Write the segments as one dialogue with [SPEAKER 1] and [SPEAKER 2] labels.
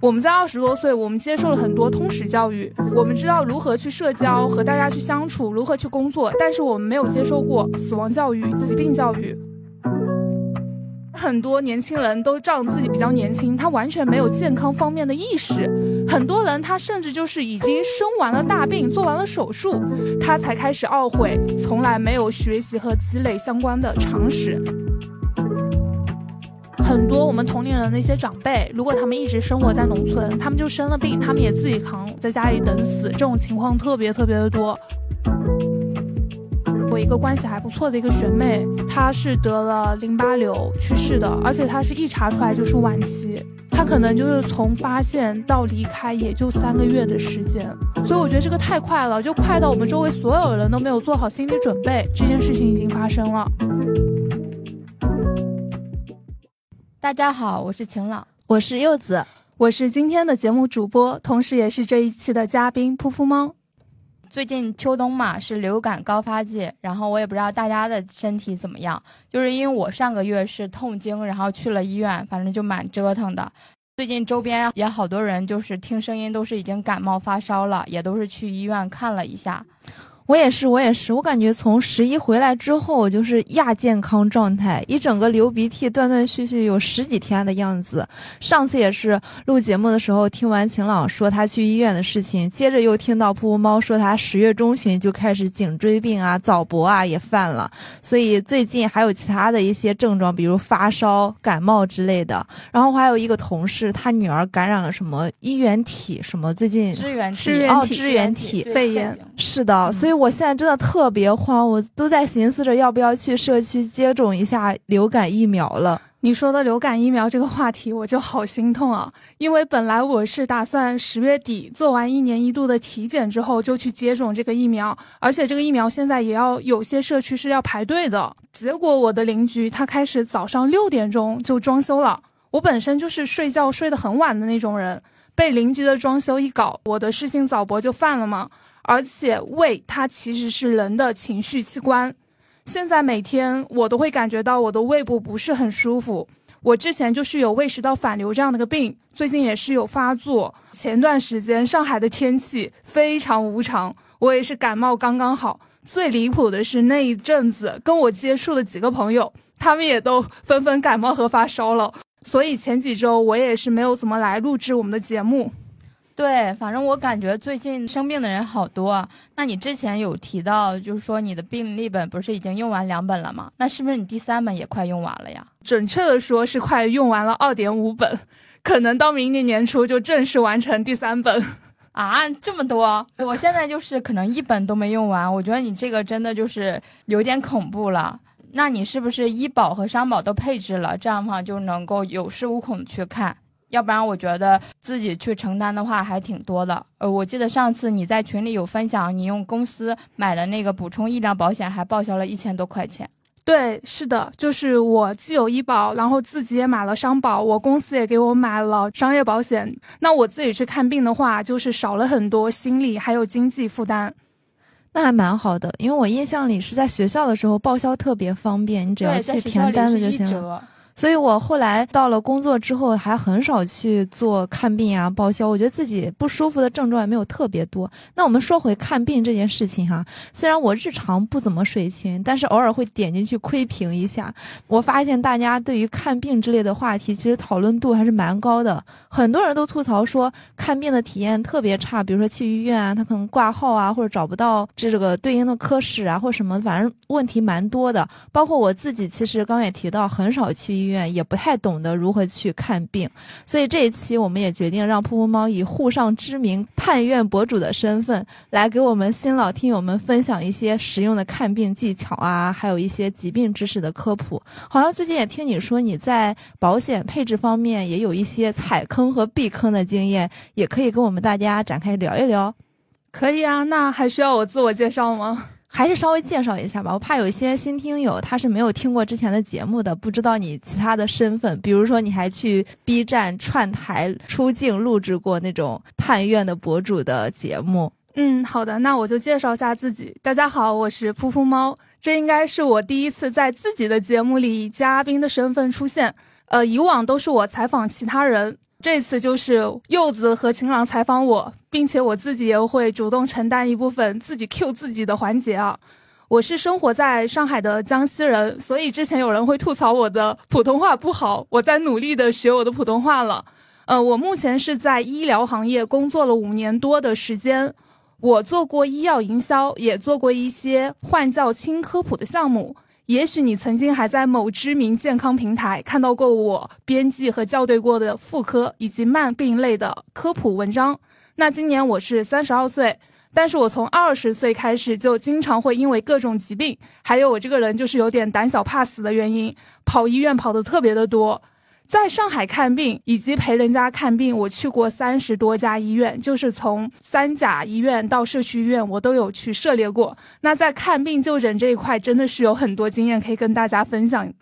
[SPEAKER 1] 我们在二十多岁，我们接受了很多通识教育，我们知道如何去社交，和大家去相处，如何去工作，但是我们没有接受过死亡教育、疾病教育。很多年轻人都仗自己比较年轻，他完全没有健康方面的意识。很多人他甚至就是已经生完了大病，做完了手术，他才开始懊悔，从来没有学习和积累相关的常识。很多我们同龄人的一些长辈，如果他们一直生活在农村，他们就生了病，他们也自己扛，在家里等死，这种情况特别特别的多。我一个关系还不错的一个学妹，她是得了淋巴瘤去世的，而且她是一查出来就是晚期，她可能就是从发现到离开也就三个月的时间，所以我觉得这个太快了，就快到我们周围所有人都没有做好心理准备，这件事情已经发生了。
[SPEAKER 2] 大家好，我是晴朗，
[SPEAKER 3] 我是柚子，
[SPEAKER 1] 我是今天的节目主播，同时也是这一期的嘉宾噗噗猫。
[SPEAKER 2] 最近秋冬嘛是流感高发季，然后我也不知道大家的身体怎么样，就是因为我上个月是痛经，然后去了医院，反正就蛮折腾的。最近周边也好多人就是听声音都是已经感冒发烧了，也都是去医院看了一下。
[SPEAKER 3] 我也是，我也是，我感觉从十一回来之后就是亚健康状态，一整个流鼻涕，断断续续有十几天的样子。上次也是录节目的时候，听完晴朗说他去医院的事情，接着又听到噗噗猫说他十月中旬就开始颈椎病啊、早搏啊也犯了，所以最近还有其他的一些症状，比如发烧、感冒之类的。然后还有一个同事，他女儿感染了什么衣原体什么，最近
[SPEAKER 2] 支原
[SPEAKER 1] 体
[SPEAKER 3] 哦，支原体
[SPEAKER 1] 肺炎，
[SPEAKER 3] 是的，所以。我现在真的特别慌，我都在寻思着要不要去社区接种一下流感疫苗了。
[SPEAKER 1] 你说的流感疫苗这个话题，我就好心痛啊！因为本来我是打算十月底做完一年一度的体检之后就去接种这个疫苗，而且这个疫苗现在也要有些社区是要排队的。结果我的邻居他开始早上六点钟就装修了，我本身就是睡觉睡得很晚的那种人，被邻居的装修一搞，我的失心早搏就犯了嘛。而且胃它其实是人的情绪器官，现在每天我都会感觉到我的胃部不是很舒服。我之前就是有胃食道反流这样的个病，最近也是有发作。前段时间上海的天气非常无常，我也是感冒刚刚好。最离谱的是那一阵子跟我接触的几个朋友，他们也都纷纷感冒和发烧了，所以前几周我也是没有怎么来录制我们的节目。
[SPEAKER 2] 对，反正我感觉最近生病的人好多。那你之前有提到，就是说你的病历本不是已经用完两本了吗？那是不是你第三本也快用完了呀？
[SPEAKER 1] 准确的说是快用完了二点五本，可能到明年年初就正式完成第三本。
[SPEAKER 2] 啊，这么多！我现在就是可能一本都没用完。我觉得你这个真的就是有点恐怖了。那你是不是医保和商保都配置了？这样的话就能够有恃无恐去看。要不然我觉得自己去承担的话还挺多的。呃，我记得上次你在群里有分享，你用公司买的那个补充医疗保险还报销了一千多块钱。
[SPEAKER 1] 对，是的，就是我既有医保，然后自己也买了商保，我公司也给我买了商业保险。那我自己去看病的话，就是少了很多心理还有经济负担。
[SPEAKER 3] 那还蛮好的，因为我印象里是在学校的时候报销特别方便，你只要去填单子就行了。所以我后来到了工作之后，还很少去做看病啊、报销。我觉得自己不舒服的症状也没有特别多。那我们说回看病这件事情哈，虽然我日常不怎么水清，但是偶尔会点进去窥屏一下。我发现大家对于看病之类的话题，其实讨论度还是蛮高的。很多人都吐槽说看病的体验特别差，比如说去医院啊，他可能挂号啊，或者找不到这个对应的科室啊，或什么，反正问题蛮多的。包括我自己，其实刚也提到，很少去医院。也不太懂得如何去看病，所以这一期我们也决定让噗噗猫以沪上知名探院博主的身份，来给我们新老听友们分享一些实用的看病技巧啊，还有一些疾病知识的科普。好像最近也听你说你在保险配置方面也有一些踩坑和避坑的经验，也可以跟我们大家展开聊一聊。
[SPEAKER 1] 可以啊，那还需要我自我介绍吗？
[SPEAKER 3] 还是稍微介绍一下吧，我怕有一些新听友他是没有听过之前的节目的，不知道你其他的身份，比如说你还去 B 站串台出镜录制过那种探院的博主的节目。
[SPEAKER 1] 嗯，好的，那我就介绍一下自己。大家好，我是噗噗猫，这应该是我第一次在自己的节目里以嘉宾的身份出现。呃，以往都是我采访其他人。这次就是柚子和晴朗采访我，并且我自己也会主动承担一部分自己 Q 自己的环节啊。我是生活在上海的江西人，所以之前有人会吐槽我的普通话不好，我在努力的学我的普通话了。呃，我目前是在医疗行业工作了五年多的时间，我做过医药营销，也做过一些换教轻科普的项目。也许你曾经还在某知名健康平台看到过我编辑和校对过的妇科以及慢病类的科普文章。那今年我是三十二岁，但是我从二十岁开始就经常会因为各种疾病，还有我这个人就是有点胆小怕死的原因，跑医院跑的特别的多。在上海看病以及陪人家看病，我去过三十多家医院，就是从三甲医院到社区医院，我都有去涉猎过。那在看病就诊这一块，真的是有很多经验可以跟大家分享。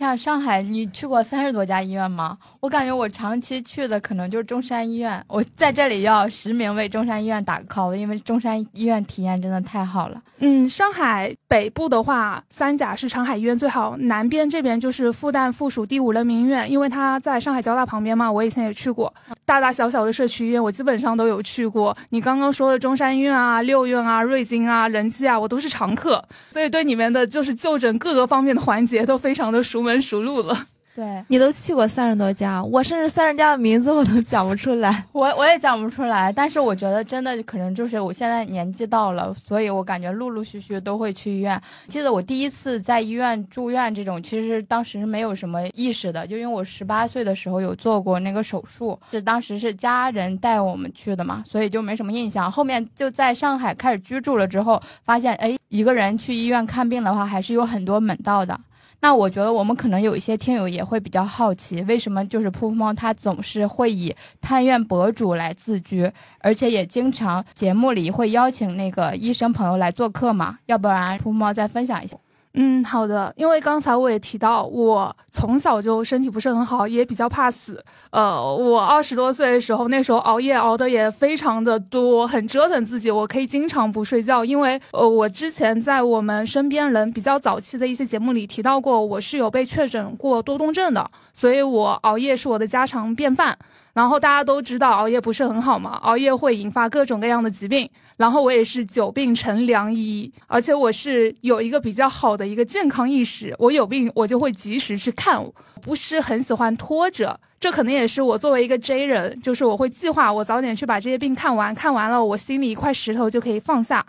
[SPEAKER 2] 像上海，你去过三十多家医院吗？我感觉我长期去的可能就是中山医院。我在这里要实名为中山医院打个 call，因为中山医院体验真的太好了。
[SPEAKER 1] 嗯，上海北部的话，三甲是长海医院最好，南边这边就是复旦附属第五人民医院，因为它在上海交大旁边嘛。我以前也去过，大大小小的社区医院，我基本上都有去过。你刚刚说的中山医院啊、六院啊、瑞金啊、仁济啊，我都是常客，所以对里面的就是就诊各个方面的环节都非常的熟。熟路了，
[SPEAKER 2] 对
[SPEAKER 3] 你都去过三十多家，我甚至三十家的名字我都讲不出来，
[SPEAKER 2] 我我也讲不出来。但是我觉得真的可能就是我现在年纪到了，所以我感觉陆陆续续都会去医院。记得我第一次在医院住院这种，其实当时没有什么意识的，就因为我十八岁的时候有做过那个手术，是当时是家人带我们去的嘛，所以就没什么印象。后面就在上海开始居住了之后，发现哎，一个人去医院看病的话，还是有很多门道的。那我觉得我们可能有一些听友也会比较好奇，为什么就是噗噗猫它总是会以探院博主来自居，而且也经常节目里会邀请那个医生朋友来做客嘛？要不然噗噗猫再分享一下。
[SPEAKER 1] 嗯，好的。因为刚才我也提到，我从小就身体不是很好，也比较怕死。呃，我二十多岁的时候，那时候熬夜熬的也非常的多，很折腾自己。我可以经常不睡觉，因为呃，我之前在我们身边人比较早期的一些节目里提到过，我是有被确诊过多动症的，所以我熬夜是我的家常便饭。然后大家都知道熬夜不是很好嘛，熬夜会引发各种各样的疾病。然后我也是久病成良医，而且我是有一个比较好的一个健康意识，我有病我就会及时去看，不是很喜欢拖着。这可能也是我作为一个 J 人，就是我会计划我早点去把这些病看完，看完了我心里一块石头就可以放下。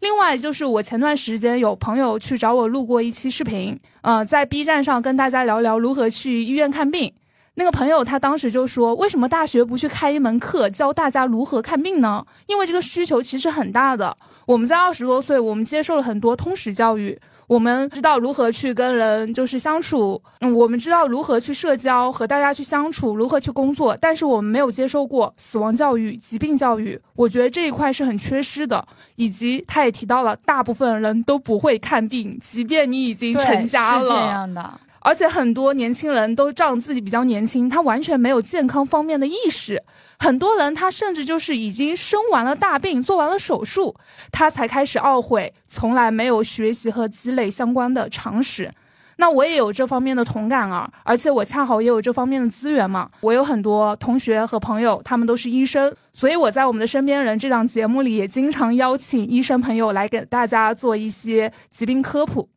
[SPEAKER 1] 另外就是我前段时间有朋友去找我录过一期视频，呃，在 B 站上跟大家聊聊如何去医院看病。那个朋友他当时就说：“为什么大学不去开一门课教大家如何看病呢？因为这个需求其实很大的。我们在二十多岁，我们接受了很多通识教育，我们知道如何去跟人就是相处，嗯，我们知道如何去社交和大家去相处，如何去工作，但是我们没有接受过死亡教育、疾病教育。我觉得这一块是很缺失的。以及他也提到了，大部分人都不会看病，即便你已经成家了。”
[SPEAKER 2] 是这样的。
[SPEAKER 1] 而且很多年轻人都仗自己比较年轻，他完全没有健康方面的意识。很多人他甚至就是已经生完了大病，做完了手术，他才开始懊悔，从来没有学习和积累相关的常识。那我也有这方面的同感啊，而且我恰好也有这方面的资源嘛。我有很多同学和朋友，他们都是医生，所以我在我们的身边人这档节目里也经常邀请医生朋友来给大家做一些疾病科普。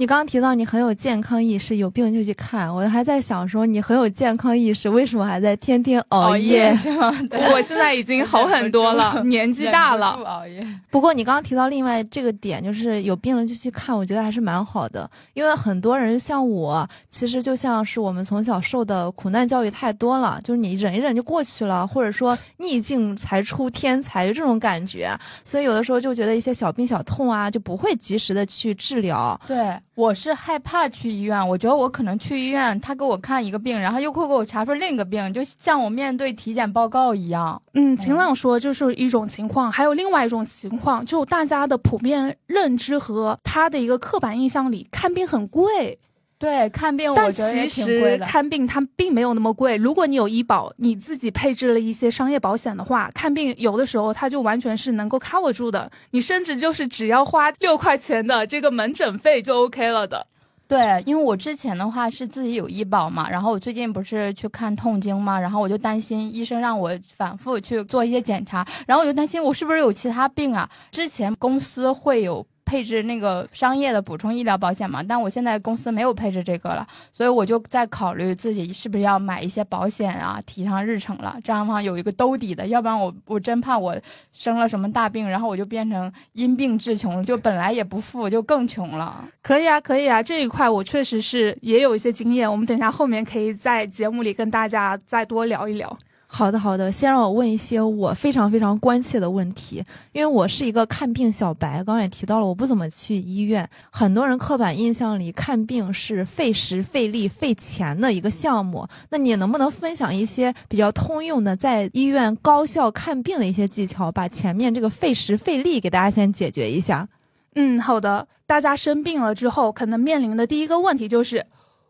[SPEAKER 3] 你刚刚提到你很有健康意识，有病就去看。我还在想说，你很有健康意识，为什么还在天天熬夜？
[SPEAKER 2] 是吗？
[SPEAKER 1] 我现在已经好很多了，年纪大了。
[SPEAKER 2] 不熬夜。
[SPEAKER 3] 不过你刚刚提到另外这个点，就是有病了就去看，我觉得还是蛮好的。因为很多人像我，其实就像是我们从小受的苦难教育太多了，就是你忍一忍就过去了，或者说逆境才出天才，就这种感觉。所以有的时候就觉得一些小病小痛啊，就不会及时的去治疗。
[SPEAKER 2] 对。我是害怕去医院，我觉得我可能去医院，他给我看一个病，然后又会给我查出另一个病，就像我面对体检报告一样。
[SPEAKER 1] 嗯，晴朗说就是一种情况，还有另外一种情况，就大家的普遍认知和他的一个刻板印象里，看病很贵。
[SPEAKER 2] 对，看病，
[SPEAKER 1] 但其实看病它并没有那么贵。如果你有医保，你自己配置了一些商业保险的话，看病有的时候它就完全是能够 cover 住的。你甚至就是只要花六块钱的这个门诊费就 OK 了的。
[SPEAKER 2] 对，因为我之前的话是自己有医保嘛，然后我最近不是去看痛经嘛，然后我就担心医生让我反复去做一些检查，然后我就担心我是不是有其他病啊？之前公司会有。配置那个商业的补充医疗保险嘛，但我现在公司没有配置这个了，所以我就在考虑自己是不是要买一些保险啊，提上日程了。这样的话有一个兜底的，要不然我我真怕我生了什么大病，然后我就变成因病致穷，就本来也不富，就更穷了。
[SPEAKER 1] 可以啊，可以啊，这一块我确实是也有一些经验，我们等一下后面可以在节目里跟大家再多聊一聊。
[SPEAKER 3] 好的，好的。先让我问一些我非常非常关切的问题，因为我是一个看病小白。刚刚也提到了，我不怎么去医院。很多人刻板印象里看病是费时费力费钱的一个项目。那你能不能分享一些比较通用的在医院高效看病的一些技巧，把前面这个费时费力给大家先解决一下？
[SPEAKER 1] 嗯，好的。大家生病了之后，可能面临的第一个问题就是，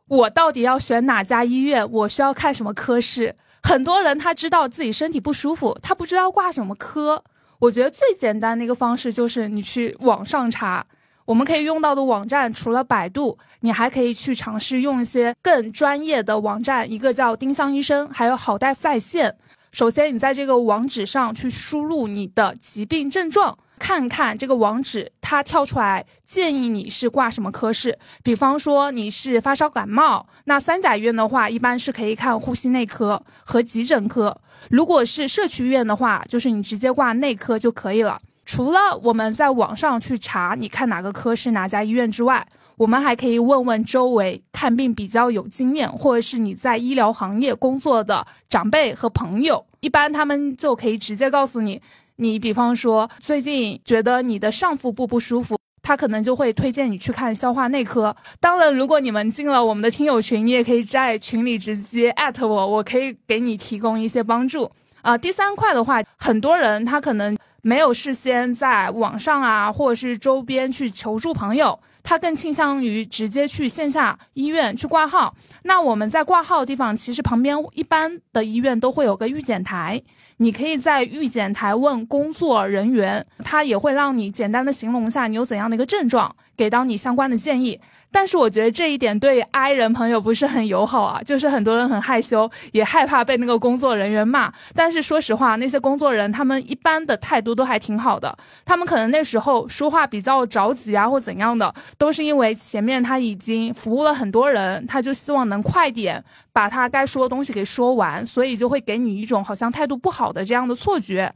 [SPEAKER 1] 我到底要选哪家医院？我需要看什么科室？很多人他知道自己身体不舒服，他不知道挂什么科。我觉得最简单的一个方式就是你去网上查。我们可以用到的网站除了百度，你还可以去尝试用一些更专业的网站，一个叫丁香医生，还有好大夫在线。首先，你在这个网址上去输入你的疾病症状。看看这个网址，它跳出来建议你是挂什么科室。比方说你是发烧感冒，那三甲医院的话，一般是可以看呼吸内科和急诊科。如果是社区医院的话，就是你直接挂内科就可以了。除了我们在网上去查你看哪个科室哪家医院之外，我们还可以问问周围看病比较有经验，或者是你在医疗行业工作的长辈和朋友，一般他们就可以直接告诉你。你比方说最近觉得你的上腹部不舒服，他可能就会推荐你去看消化内科。当然，如果你们进了我们的听友群，你也可以在群里直接艾特我，我可以给你提供一些帮助。啊，第三块的话，很多人他可能没有事先在网上啊，或者是周边去求助朋友，他更倾向于直接去线下医院去挂号。那我们在挂号的地方，其实旁边一般的医院都会有个预检台。你可以在预检台问工作人员，他也会让你简单的形容一下你有怎样的一个症状，给到你相关的建议。但是我觉得这一点对 I 人朋友不是很友好啊，就是很多人很害羞，也害怕被那个工作人员骂。但是说实话，那些工作人员他们一般的态度都还挺好的，他们可能那时候说话比较着急啊，或怎样的，都是因为前面他已经服务了很多人，他就希望能快点把他该说的东西给说完，所以就会给你一种好像态度不好的这样的错觉。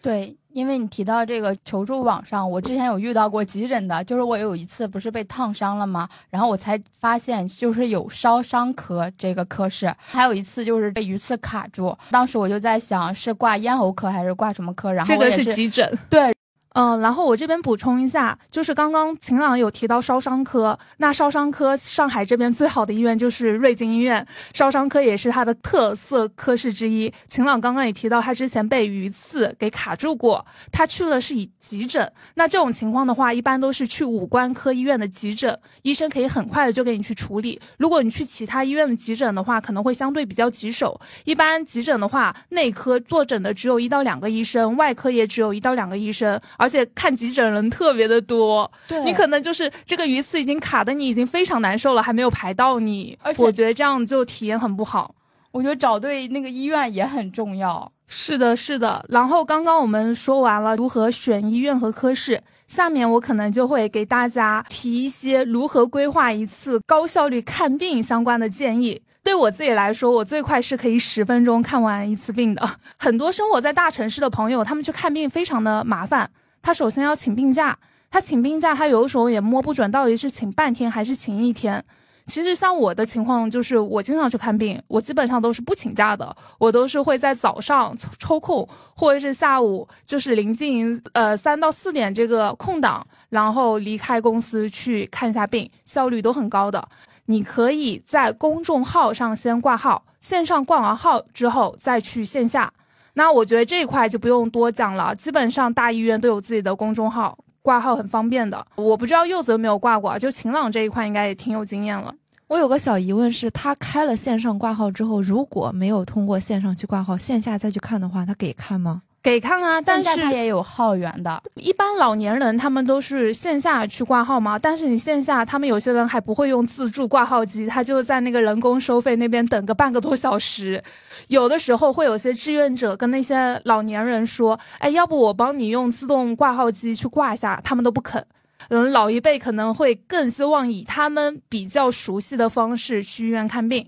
[SPEAKER 2] 对。因为你提到这个求助网上，我之前有遇到过急诊的，就是我有一次不是被烫伤了吗？然后我才发现就是有烧伤科这个科室，还有一次就是被鱼刺卡住，当时我就在想是挂咽喉科还是挂什么科，然后
[SPEAKER 1] 这个是急诊，
[SPEAKER 2] 对。
[SPEAKER 1] 嗯，然后我这边补充一下，就是刚刚秦朗有提到烧伤科，那烧伤科上海这边最好的医院就是瑞金医院，烧伤科也是它的特色科室之一。秦朗刚刚也提到，他之前被鱼刺给卡住过，他去了是以急诊。那这种情况的话，一般都是去五官科医院的急诊，医生可以很快的就给你去处理。如果你去其他医院的急诊的话，可能会相对比较棘手。一般急诊的话，内科坐诊的只有一到两个医生，外科也只有一到两个医生，而而且看急诊人特别的多，
[SPEAKER 2] 对
[SPEAKER 1] 你可能就是这个鱼刺已经卡的你已经非常难受了，还没有排到你，
[SPEAKER 2] 而且
[SPEAKER 1] 我觉得这样就体验很不好。
[SPEAKER 2] 我觉得找对那个医院也很重要。
[SPEAKER 1] 是的，是的。然后刚刚我们说完了如何选医院和科室，下面我可能就会给大家提一些如何规划一次高效率看病相关的建议。对我自己来说，我最快是可以十分钟看完一次病的。很多生活在大城市的朋友，他们去看病非常的麻烦。他首先要请病假，他请病假，他有的时候也摸不准到底是请半天还是请一天。其实像我的情况，就是我经常去看病，我基本上都是不请假的，我都是会在早上抽空，或者是下午，就是临近呃三到四点这个空档，然后离开公司去看一下病，效率都很高的。你可以在公众号上先挂号，线上挂完号之后再去线下。那我觉得这一块就不用多讲了，基本上大医院都有自己的公众号，挂号很方便的。我不知道柚子有没有挂过，就晴朗这一块应该也挺有经验了。
[SPEAKER 3] 我有个小疑问是，他开了线上挂号之后，如果没有通过线上去挂号，线下再去看的话，他给看吗？
[SPEAKER 1] 给看啊，但是
[SPEAKER 2] 它也有号源的。
[SPEAKER 1] 一般老年人他们都是线下去挂号嘛，但是你线下他们有些人还不会用自助挂号机，他就在那个人工收费那边等个半个多小时。有的时候会有些志愿者跟那些老年人说：“哎，要不我帮你用自动挂号机去挂一下。”他们都不肯。嗯，老一辈可能会更希望以他们比较熟悉的方式去医院看病。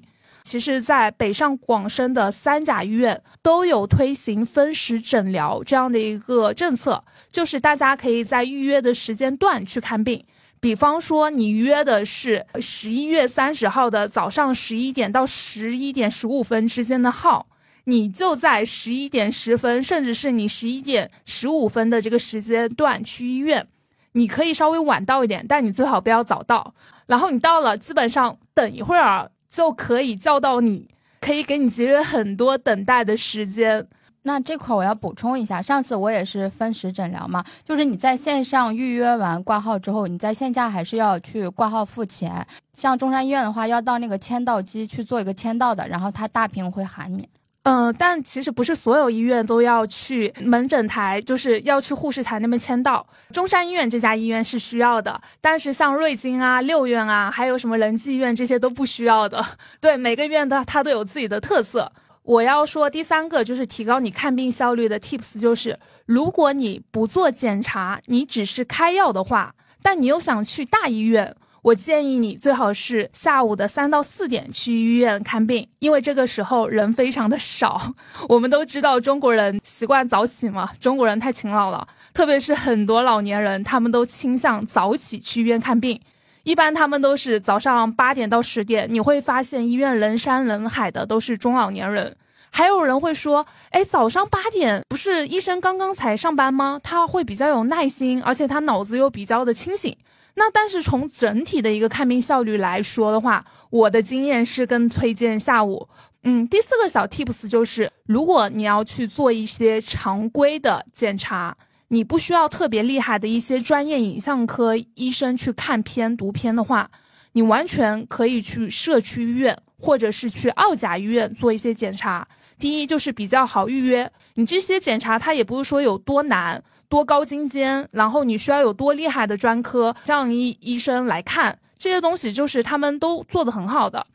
[SPEAKER 1] 其实，在北上广深的三甲医院都有推行分时诊疗这样的一个政策，就是大家可以在预约的时间段去看病。比方说，你约的是十一月三十号的早上十一点到十一点十五分之间的号，你就在十一点十分，甚至是你十一点十五分的这个时间段去医院。你可以稍微晚到一点，但你最好不要早到。然后你到了，基本上等一会儿。就可以叫到你，可以给你节约很多等待的时间。
[SPEAKER 2] 那这块我要补充一下，上次我也是分时诊疗嘛，就是你在线上预约完挂号之后，你在线下还是要去挂号付钱。像中山医院的话，要到那个签到机去做一个签到的，然后他大屏会喊你。
[SPEAKER 1] 嗯，但其实不是所有医院都要去门诊台，就是要去护士台那边签到。中山医院这家医院是需要的，但是像瑞金啊、六院啊，还有什么仁济医院这些都不需要的。对，每个医院的它都有自己的特色。我要说第三个就是提高你看病效率的 tips，就是如果你不做检查，你只是开药的话，但你又想去大医院。我建议你最好是下午的三到四点去医院看病，因为这个时候人非常的少。我们都知道中国人习惯早起嘛，中国人太勤劳了，特别是很多老年人，他们都倾向早起去医院看病。一般他们都是早上八点到十点，你会发现医院人山人海的都是中老年人。还有人会说，哎，早上八点不是医生刚刚才上班吗？他会比较有耐心，而且他脑子又比较的清醒。那但是从整体的一个看病效率来说的话，我的经验是更推荐下午。嗯，第四个小 tips 就是，如果你要去做一些常规的检查，你不需要特别厉害的一些专业影像科医生去看片读片的话，你完全可以去社区医院或者是去二甲医院做一些检查。第一就是比较好预约，你这些检查它也不是说有多难。多高精尖，然后你需要有多厉害的专科像医医生来看这些东西，就是他们都做的很好的。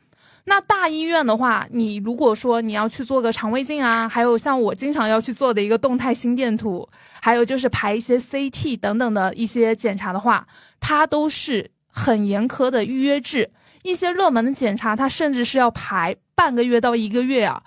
[SPEAKER 1] 那大医院的话，你如果说你要去做个肠胃镜啊，还有像我经常要去做的一个动态心电图，还有就是排一些 CT 等等的一些检查的话，它都是很严苛的预约制。一些热门的检查，它甚至是要排半个月到一个月啊。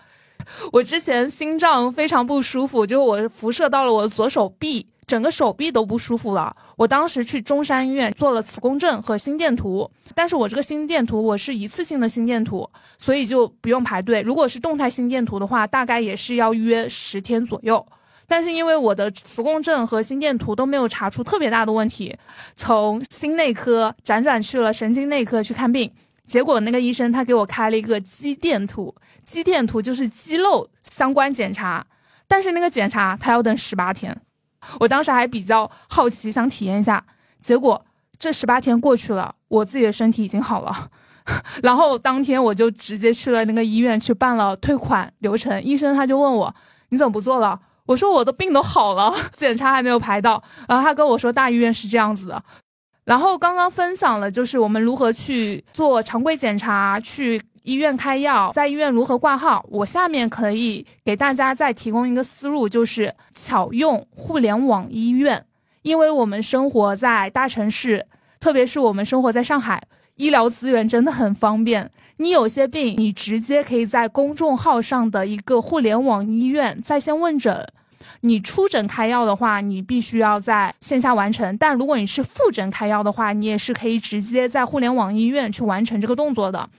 [SPEAKER 1] 我之前心脏非常不舒服，就是我辐射到了我的左手臂。整个手臂都不舒服了，我当时去中山医院做了磁共振和心电图，但是我这个心电图我是一次性的心电图，所以就不用排队。如果是动态心电图的话，大概也是要约十天左右。但是因为我的磁共振和心电图都没有查出特别大的问题，从心内科辗转去了神经内科去看病，结果那个医生他给我开了一个肌电图，肌电图就是肌肉相关检查，但是那个检查他要等十八天。我当时还比较好奇，想体验一下，结果这十八天过去了，我自己的身体已经好了，然后当天我就直接去了那个医院去办了退款流程。医生他就问我你怎么不做了？我说我的病都好了，检查还没有排到。然后他跟我说大医院是这样子的。然后刚刚分享了就是我们如何去做常规检查去。医院开药，在医院如何挂号？我下面可以给大家再提供一个思路，就是巧用互联网医院。因为我们生活在大城市，特别是我们生活在上海，医疗资源真的很方便。你有些病，你直接可以在公众号上的一个互联网医院在线问诊。你出诊开药的话，你必须要在线下完成；但如果你是复诊开药的话，你也是可以直接在互联网医院去完成这个动作的。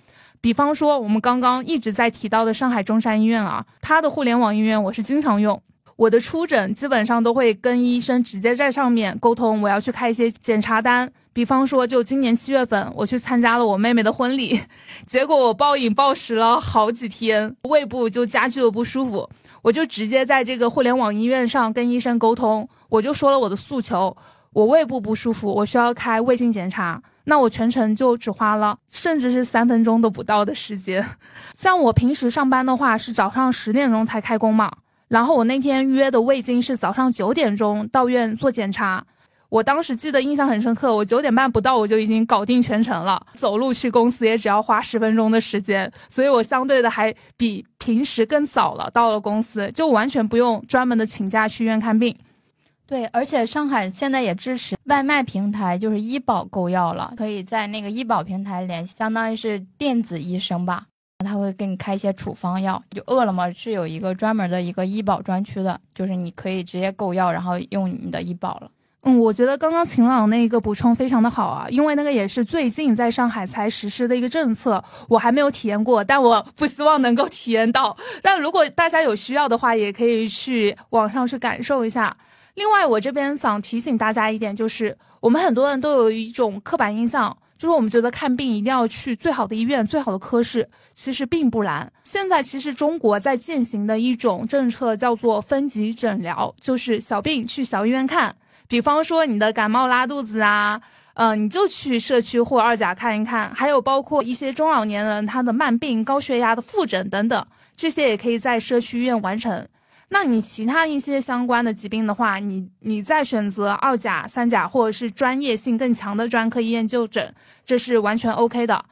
[SPEAKER 1] 比方说，我们刚刚一直在提到的上海中山医院啊，它的互联网医院我是经常用。我的出诊基本上都会跟医生直接在上面沟通，我要去开一些检查单。比方说，就今年七月份，我去参加了我妹妹的婚礼，结果我暴饮暴食了好几天，胃部就加剧了不舒服。我就直接在这个互联网医院上跟医生沟通，我就说了我的诉求，我胃部不舒服，我需要开胃镜检查。那我全程就只花了，甚至是三分钟都不到的时间。像我平时上班的话，是早上十点钟才开工嘛，然后我那天约的胃镜是早上九点钟到院做检查。我当时记得印象很深刻，我九点半不到我就已经搞定全程了，走路去公司也只要花十分钟的时间，所以我相对的还比平时更早了到了公司，就完全不用专门的请假去医院看病。
[SPEAKER 2] 对，而且上海现在也支持外卖平台，就是医保购药了，可以在那个医保平台联系，相当于是电子医生吧，他会给你开一些处方药。就饿了么是有一个专门的一个医保专区的，就是你可以直接购药，然后用你的医保了。
[SPEAKER 1] 嗯，我觉得刚刚晴朗那个补充非常的好啊，因为那个也是最近在上海才实施的一个政策，我还没有体验过，但我不希望能够体验到。但如果大家有需要的话，也可以去网上去感受一下。另外，我这边想提醒大家一点，就是我们很多人都有一种刻板印象，就是我们觉得看病一定要去最好的医院、最好的科室，其实并不然。现在其实中国在践行的一种政策叫做分级诊疗，就是小病去小医院看。比方说你的感冒拉肚子啊，嗯，你就去社区或二甲看一看。还有包括一些中老年人他的慢病、高血压的复诊等等，这些也可以在社区医院完成。那你其他一些相关的疾病的话，你你再选择二甲、三甲或者是专业性更强的专科医院就诊，这是完全 OK 的。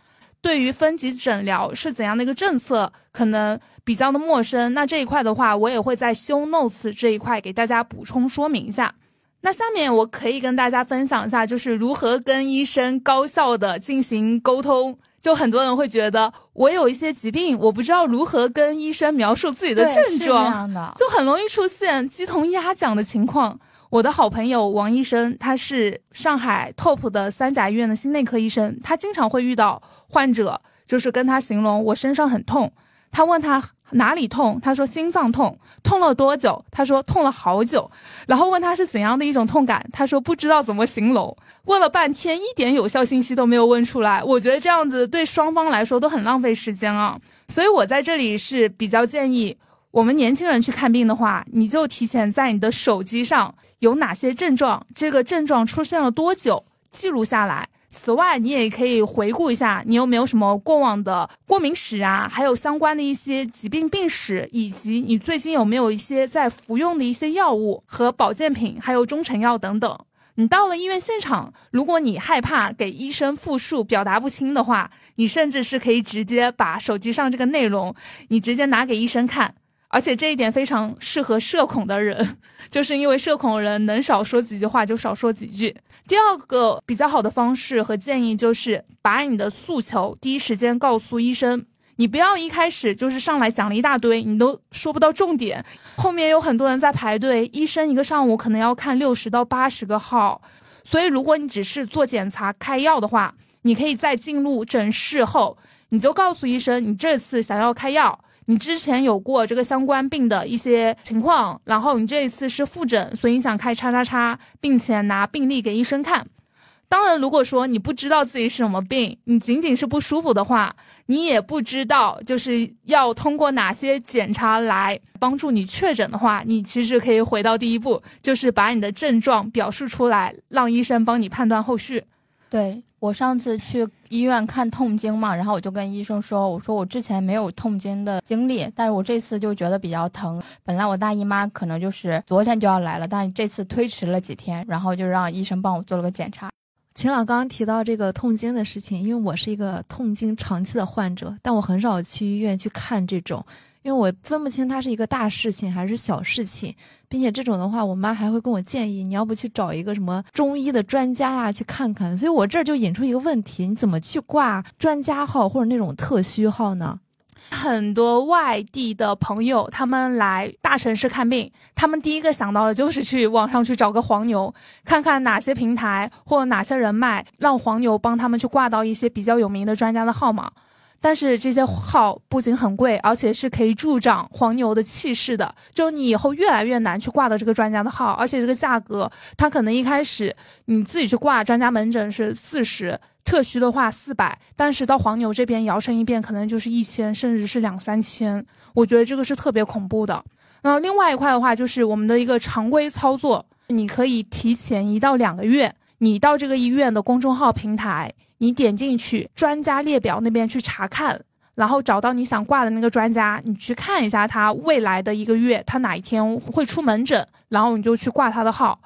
[SPEAKER 1] 对于分级诊疗是怎样的一个政策，可能比较的陌生。那这一块的话，我也会在修 notes 这一块给大家补充说明一下。那下面我可以跟大家分享一下，就是如何跟医生高效的进行沟通。就很多人会觉得我有一些疾病，我不知道如何跟医生描述自己的症状，就很容易出现鸡同鸭讲的情况。我的好朋友王医生，他是上海 top 的三甲医院的心内科医生，他经常会遇到患者，就是跟他形容我身上很痛，他问他。哪里痛？他说心脏痛，痛了多久？他说痛了好久。然后问他是怎样的一种痛感？他说不知道怎么形容。问了半天，一点有效信息都没有问出来。我觉得这样子对双方来说都很浪费时间啊。所以我在这里是比较建议我们年轻人去看病的话，你就提前在你的手机上有哪些症状，这个症状出现了多久，记录下来。此外，你也可以回顾一下，你有没有什么过往的过敏史啊？还有相关的一些疾病病史，以及你最近有没有一些在服用的一些药物和保健品，还有中成药等等。你到了医院现场，如果你害怕给医生复述表达不清的话，你甚至是可以直接把手机上这个内容，你直接拿给医生看。而且这一点非常适合社恐的人，就是因为社恐人能少说几句话就少说几句。第二个比较好的方式和建议就是把你的诉求第一时间告诉医生，你不要一开始就是上来讲了一大堆，你都说不到重点，后面有很多人在排队，医生一个上午可能要看六十到八十个号，所以如果你只是做检查开药的话，你可以在进入诊室后，你就告诉医生你这次想要开药。你之前有过这个相关病的一些情况，然后你这一次是复诊，所以你想开叉叉叉，并且拿病历给医生看。当然，如果说你不知道自己是什么病，你仅仅是不舒服的话，你也不知道就是要通过哪些检查来帮助你确诊的话，你其实可以回到第一步，就是把你的症状表述出来，让医生帮你判断后续。
[SPEAKER 2] 对我上次去医院看痛经嘛，然后我就跟医生说，我说我之前没有痛经的经历，但是我这次就觉得比较疼。本来我大姨妈可能就是昨天就要来了，但是这次推迟了几天，然后就让医生帮我做了个检查。
[SPEAKER 3] 秦朗刚刚提到这个痛经的事情，因为我是一个痛经长期的患者，但我很少去医院去看这种。因为我分不清它是一个大事情还是小事情，并且这种的话，我妈还会跟我建议，你要不去找一个什么中医的专家呀去看看。所以我这儿就引出一个问题：你怎么去挂专家号或者那种特需号呢？
[SPEAKER 1] 很多外地的朋友他们来大城市看病，他们第一个想到的就是去网上去找个黄牛，看看哪些平台或哪些人脉，让黄牛帮他们去挂到一些比较有名的专家的号码。但是这些号不仅很贵，而且是可以助长黄牛的气势的。就你以后越来越难去挂到这个专家的号，而且这个价格，它可能一开始你自己去挂专家门诊是四十，特需的话四百，但是到黄牛这边摇身一变，可能就是一千，甚至是两三千。我觉得这个是特别恐怖的。那另外一块的话，就是我们的一个常规操作，你可以提前一到两个月，你到这个医院的公众号平台。你点进去专家列表那边去查看，然后找到你想挂的那个专家，你去看一下他未来的一个月，他哪一天会出门诊，然后你就去挂他的号。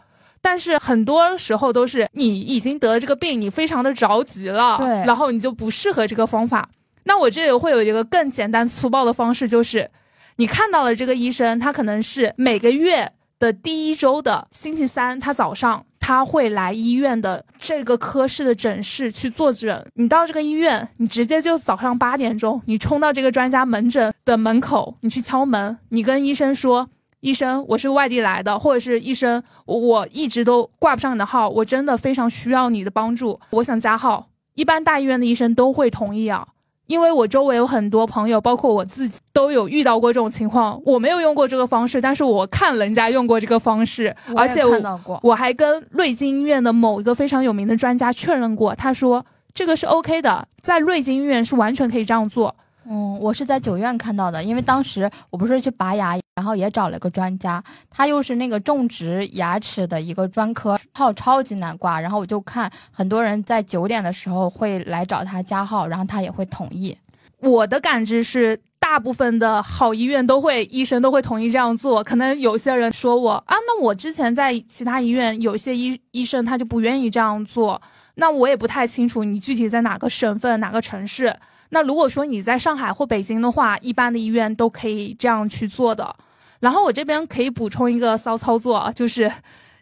[SPEAKER 1] 但是很多时候都是你已经得了这个病，你非常的着急了，
[SPEAKER 2] 对，
[SPEAKER 1] 然后你就不适合这个方法。那我这里会有一个更简单粗暴的方式，就是你看到了这个医生，他可能是每个月的第一周的星期三，他早上他会来医院的这个科室的诊室去坐诊。你到这个医院，你直接就早上八点钟，你冲到这个专家门诊的门口，你去敲门，你跟医生说。医生，我是外地来的，或者是医生，我一直都挂不上你的号，我真的非常需要你的帮助，我想加号。一般大医院的医生都会同意啊，因为我周围有很多朋友，包括我自己都有遇到过这种情况。我没有用过这个方式，但是我看人家用过这个方式，而且我我还跟瑞金医院的某一个非常有名的专家确认过，他说这个是 OK 的，在瑞金医院是完全可以这样做。
[SPEAKER 2] 嗯，我是在九院看到的，因为当时我不是去拔牙，然后也找了个专家，他又是那个种植牙齿的一个专科，号超级难挂，然后我就看很多人在九点的时候会来找他加号，然后他也会同意。
[SPEAKER 1] 我的感知是，大部分的好医院都会，医生都会同意这样做。可能有些人说我啊，那我之前在其他医院有些医医生他就不愿意这样做，那我也不太清楚你具体在哪个省份哪个城市。那如果说你在上海或北京的话，一般的医院都可以这样去做的。然后我这边可以补充一个骚操作，就是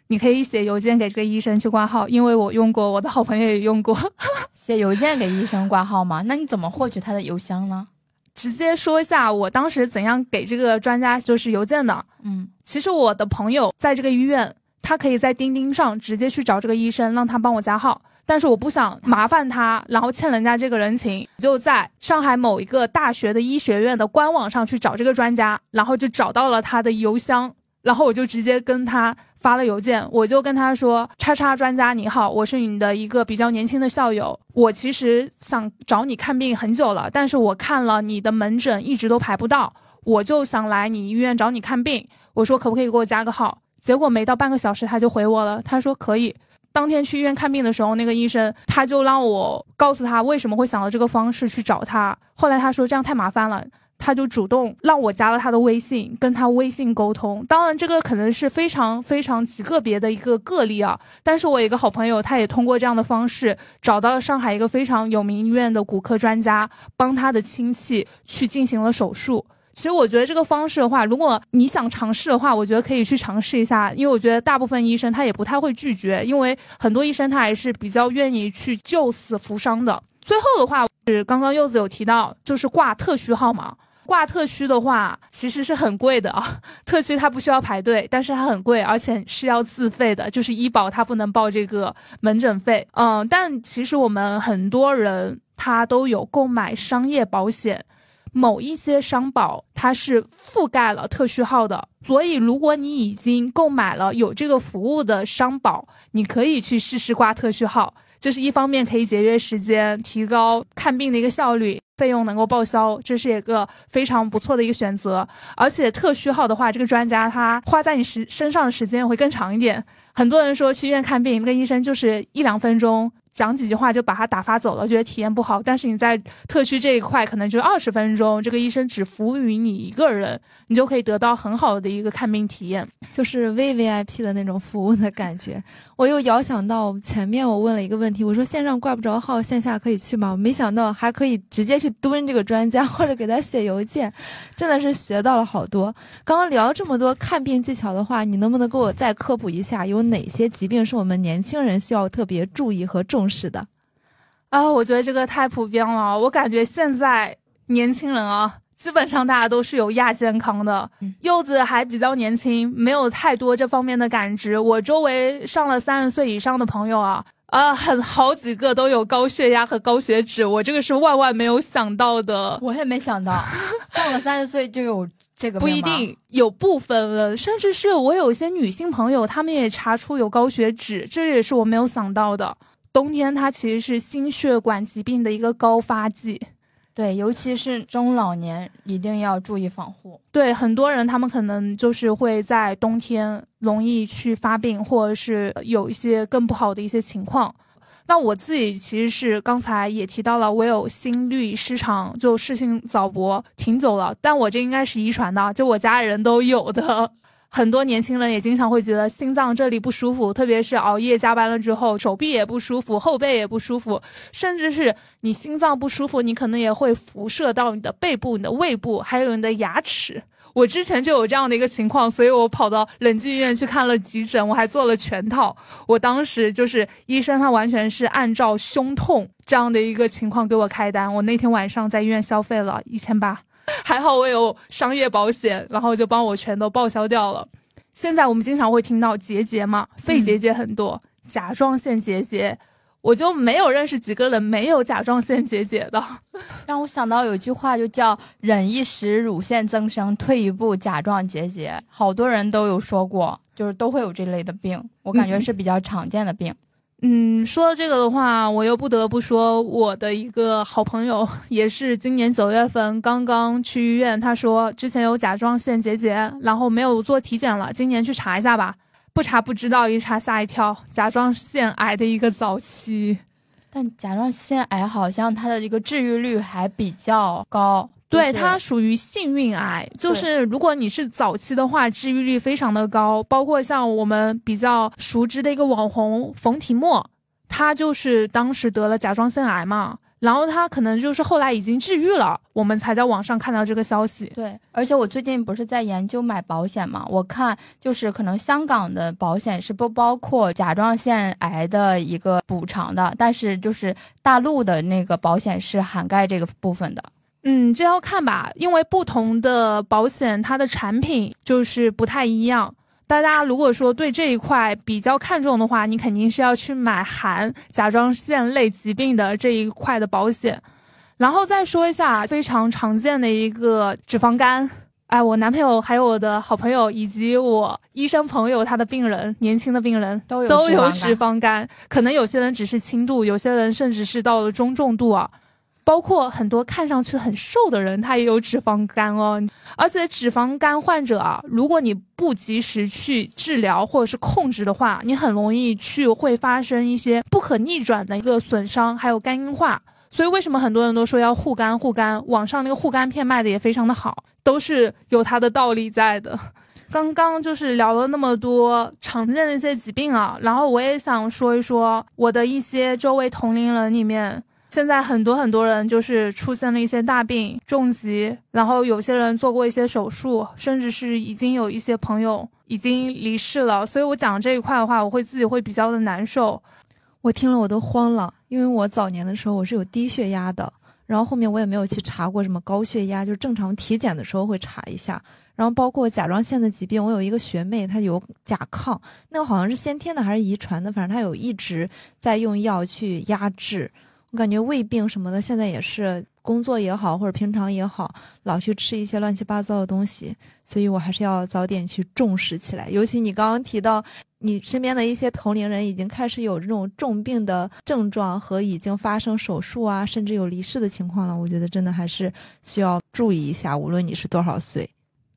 [SPEAKER 1] 你可以写邮件给这个医生去挂号，因为我用过，我的好朋友也用过。
[SPEAKER 2] 写邮件给医生挂号吗？那你怎么获取他的邮箱呢？
[SPEAKER 1] 直接说一下我当时怎样给这个专家就是邮件的。
[SPEAKER 2] 嗯，
[SPEAKER 1] 其实我的朋友在这个医院，他可以在钉钉上直接去找这个医生，让他帮我加号。但是我不想麻烦他，然后欠人家这个人情，就在上海某一个大学的医学院的官网上去找这个专家，然后就找到了他的邮箱，然后我就直接跟他发了邮件，我就跟他说：“叉叉专家你好，我是你的一个比较年轻的校友，我其实想找你看病很久了，但是我看了你的门诊一直都排不到，我就想来你医院找你看病，我说可不可以给我加个号？结果没到半个小时他就回我了，他说可以。”当天去医院看病的时候，那个医生他就让我告诉他为什么会想到这个方式去找他。后来他说这样太麻烦了，他就主动让我加了他的微信，跟他微信沟通。当然，这个可能是非常非常极个别的一个个例啊。但是我有一个好朋友，他也通过这样的方式找到了上海一个非常有名医院的骨科专家，帮他的亲戚去进行了手术。其实我觉得这个方式的话，如果你想尝试的话，我觉得可以去尝试一下，因为我觉得大部分医生他也不太会拒绝，因为很多医生他还是比较愿意去救死扶伤的。最后的话是刚刚柚子有提到，就是挂特需号嘛，挂特需的话其实是很贵的啊，特需它不需要排队，但是它很贵，而且是要自费的，就是医保它不能报这个门诊费。嗯，但其实我们很多人他都有购买商业保险。某一些商保它是覆盖了特需号的，所以如果你已经购买了有这个服务的商保，你可以去试试挂特需号。这是一方面可以节约时间，提高看病的一个效率，费用能够报销，这是一个非常不错的一个选择。而且特需号的话，这个专家他花在你时身上的时间会更长一点。很多人说去医院看病，那个医生就是一两分钟。讲几句话就把他打发走了，觉得体验不好。但是你在特区这一块，可能就二十分钟，这个医生只服务于你一个人，你就可以得到很好的一个看病体验，
[SPEAKER 3] 就是 V V I P 的那种服务的感觉。我又遥想到前面我问了一个问题，我说线上挂不着号，线下可以去吗？没想到还可以直接去蹲这个专家，或者给他写邮件，真的是学到了好多。刚刚聊这么多看病技巧的话，你能不能给我再科普一下，有哪些疾病是我们年轻人需要特别注意和重视的？
[SPEAKER 1] 啊，我觉得这个太普遍了，我感觉现在年轻人啊。基本上大家都是有亚健康的，柚子还比较年轻，没有太多这方面的感知。我周围上了三十岁以上的朋友啊，啊，很好几个都有高血压和高血脂，我这个是万万没有想到的。
[SPEAKER 2] 我也没想到，上了三十岁就有这个。
[SPEAKER 1] 不一定，有部分了，甚至是我有些女性朋友，她们也查出有高血脂，这也是我没有想到的。冬天它其实是心血管疾病的一个高发季。
[SPEAKER 2] 对，尤其是中老年一定要注意防护。
[SPEAKER 1] 对，很多人他们可能就是会在冬天容易去发病，或者是有一些更不好的一些情况。那我自己其实是刚才也提到了，我有心律失常，就室性早搏挺久了，但我这应该是遗传的，就我家人都有的。很多年轻人也经常会觉得心脏这里不舒服，特别是熬夜加班了之后，手臂也不舒服，后背也不舒服，甚至是你心脏不舒服，你可能也会辐射到你的背部、你的胃部，还有你的牙齿。我之前就有这样的一个情况，所以我跑到冷静医院去看了急诊，我还做了全套。我当时就是医生，他完全是按照胸痛这样的一个情况给我开单。我那天晚上在医院消费了一千八。还好我有商业保险，然后就帮我全都报销掉了。现在我们经常会听到结节嘛，肺结节很多，甲状腺结节，我就没有认识几个人没有甲状腺结节的。
[SPEAKER 2] 让我想到有句话就叫“忍一时乳腺增生，退一步甲状结节”，好多人都有说过，就是都会有这类的病，我感觉是比较常见的病。
[SPEAKER 1] 嗯，嗯说到这个的话，我又不得不说我的一个好朋友，也是今年九月份刚刚去医院，他说之前有甲状腺结节，然后没有做体检了，今年去查一下吧。不查不知道，一查吓一跳，甲状腺癌的一个早期。
[SPEAKER 2] 但甲状腺癌好像它的一个治愈率还比较高。
[SPEAKER 1] 对它属于幸运癌，就是如果你是早期的话，治愈率非常的高。包括像我们比较熟知的一个网红冯提莫，他就是当时得了甲状腺癌嘛，然后他可能就是后来已经治愈了，我们才在网上看到这个消息。
[SPEAKER 2] 对，而且我最近不是在研究买保险嘛，我看就是可能香港的保险是不包括甲状腺癌的一个补偿的，但是就是大陆的那个保险是涵盖这个部分的。
[SPEAKER 1] 嗯，这要看吧，因为不同的保险它的产品就是不太一样。大家如果说对这一块比较看重的话，你肯定是要去买含甲状腺类疾病的这一块的保险。然后再说一下非常常见的一个脂肪肝，哎，我男朋友还有我的好朋友以及我医生朋友他的病人，年轻的病人
[SPEAKER 2] 都有
[SPEAKER 1] 都有脂肪肝，可能有些人只是轻度，有些人甚至是到了中重度啊。包括很多看上去很瘦的人，他也有脂肪肝哦。而且脂肪肝患者啊，如果你不及时去治疗或者是控制的话，你很容易去会发生一些不可逆转的一个损伤，还有肝硬化。所以为什么很多人都说要护肝护肝？网上那个护肝片卖的也非常的好，都是有它的道理在的。刚刚就是聊了那么多常见的一些疾病啊，然后我也想说一说我的一些周围同龄人里面。现在很多很多人就是出现了一些大病重疾，然后有些人做过一些手术，甚至是已经有一些朋友已经离世了。所以我讲这一块的话，我会自己会比较的难受。
[SPEAKER 3] 我听了我都慌了，因为我早年的时候我是有低血压的，然后后面我也没有去查过什么高血压，就是正常体检的时候会查一下。然后包括甲状腺的疾病，我有一个学妹她有甲亢，那个好像是先天的还是遗传的，反正她有一直在用药去压制。我感觉胃病什么的，现在也是工作也好，或者平常也好，老去吃一些乱七八糟的东西，所以我还是要早点去重视起来。尤其你刚刚提到，你身边的一些同龄人已经开始有这种重病的症状和已经发生手术啊，甚至有离世的情况了，我觉得真的还是需要注意一下。无论你是多少岁，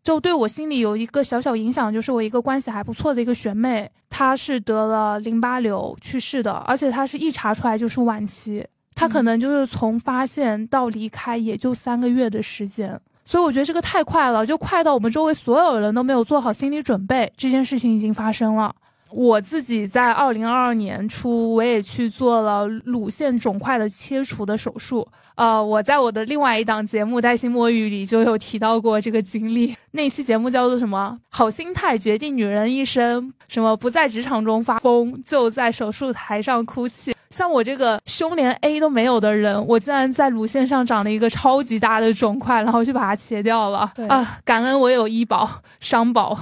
[SPEAKER 1] 就对我心里有一个小小影响，就是我一个关系还不错的一个学妹，她是得了淋巴瘤去世的，而且她是一查出来就是晚期。他可能就是从发现到离开也就三个月的时间，所以我觉得这个太快了，就快到我们周围所有人都没有做好心理准备，这件事情已经发生了。我自己在二零二二年初，我也去做了乳腺肿块的切除的手术。呃，我在我的另外一档节目《带薪摸鱼》里就有提到过这个经历。那期节目叫做什么？好心态决定女人一生。什么不在职场中发疯，就在手术台上哭泣。像我这个胸连 A 都没有的人，我竟然在乳腺上长了一个超级大的肿块，然后就把它切掉了。啊，感恩我有医保、商保。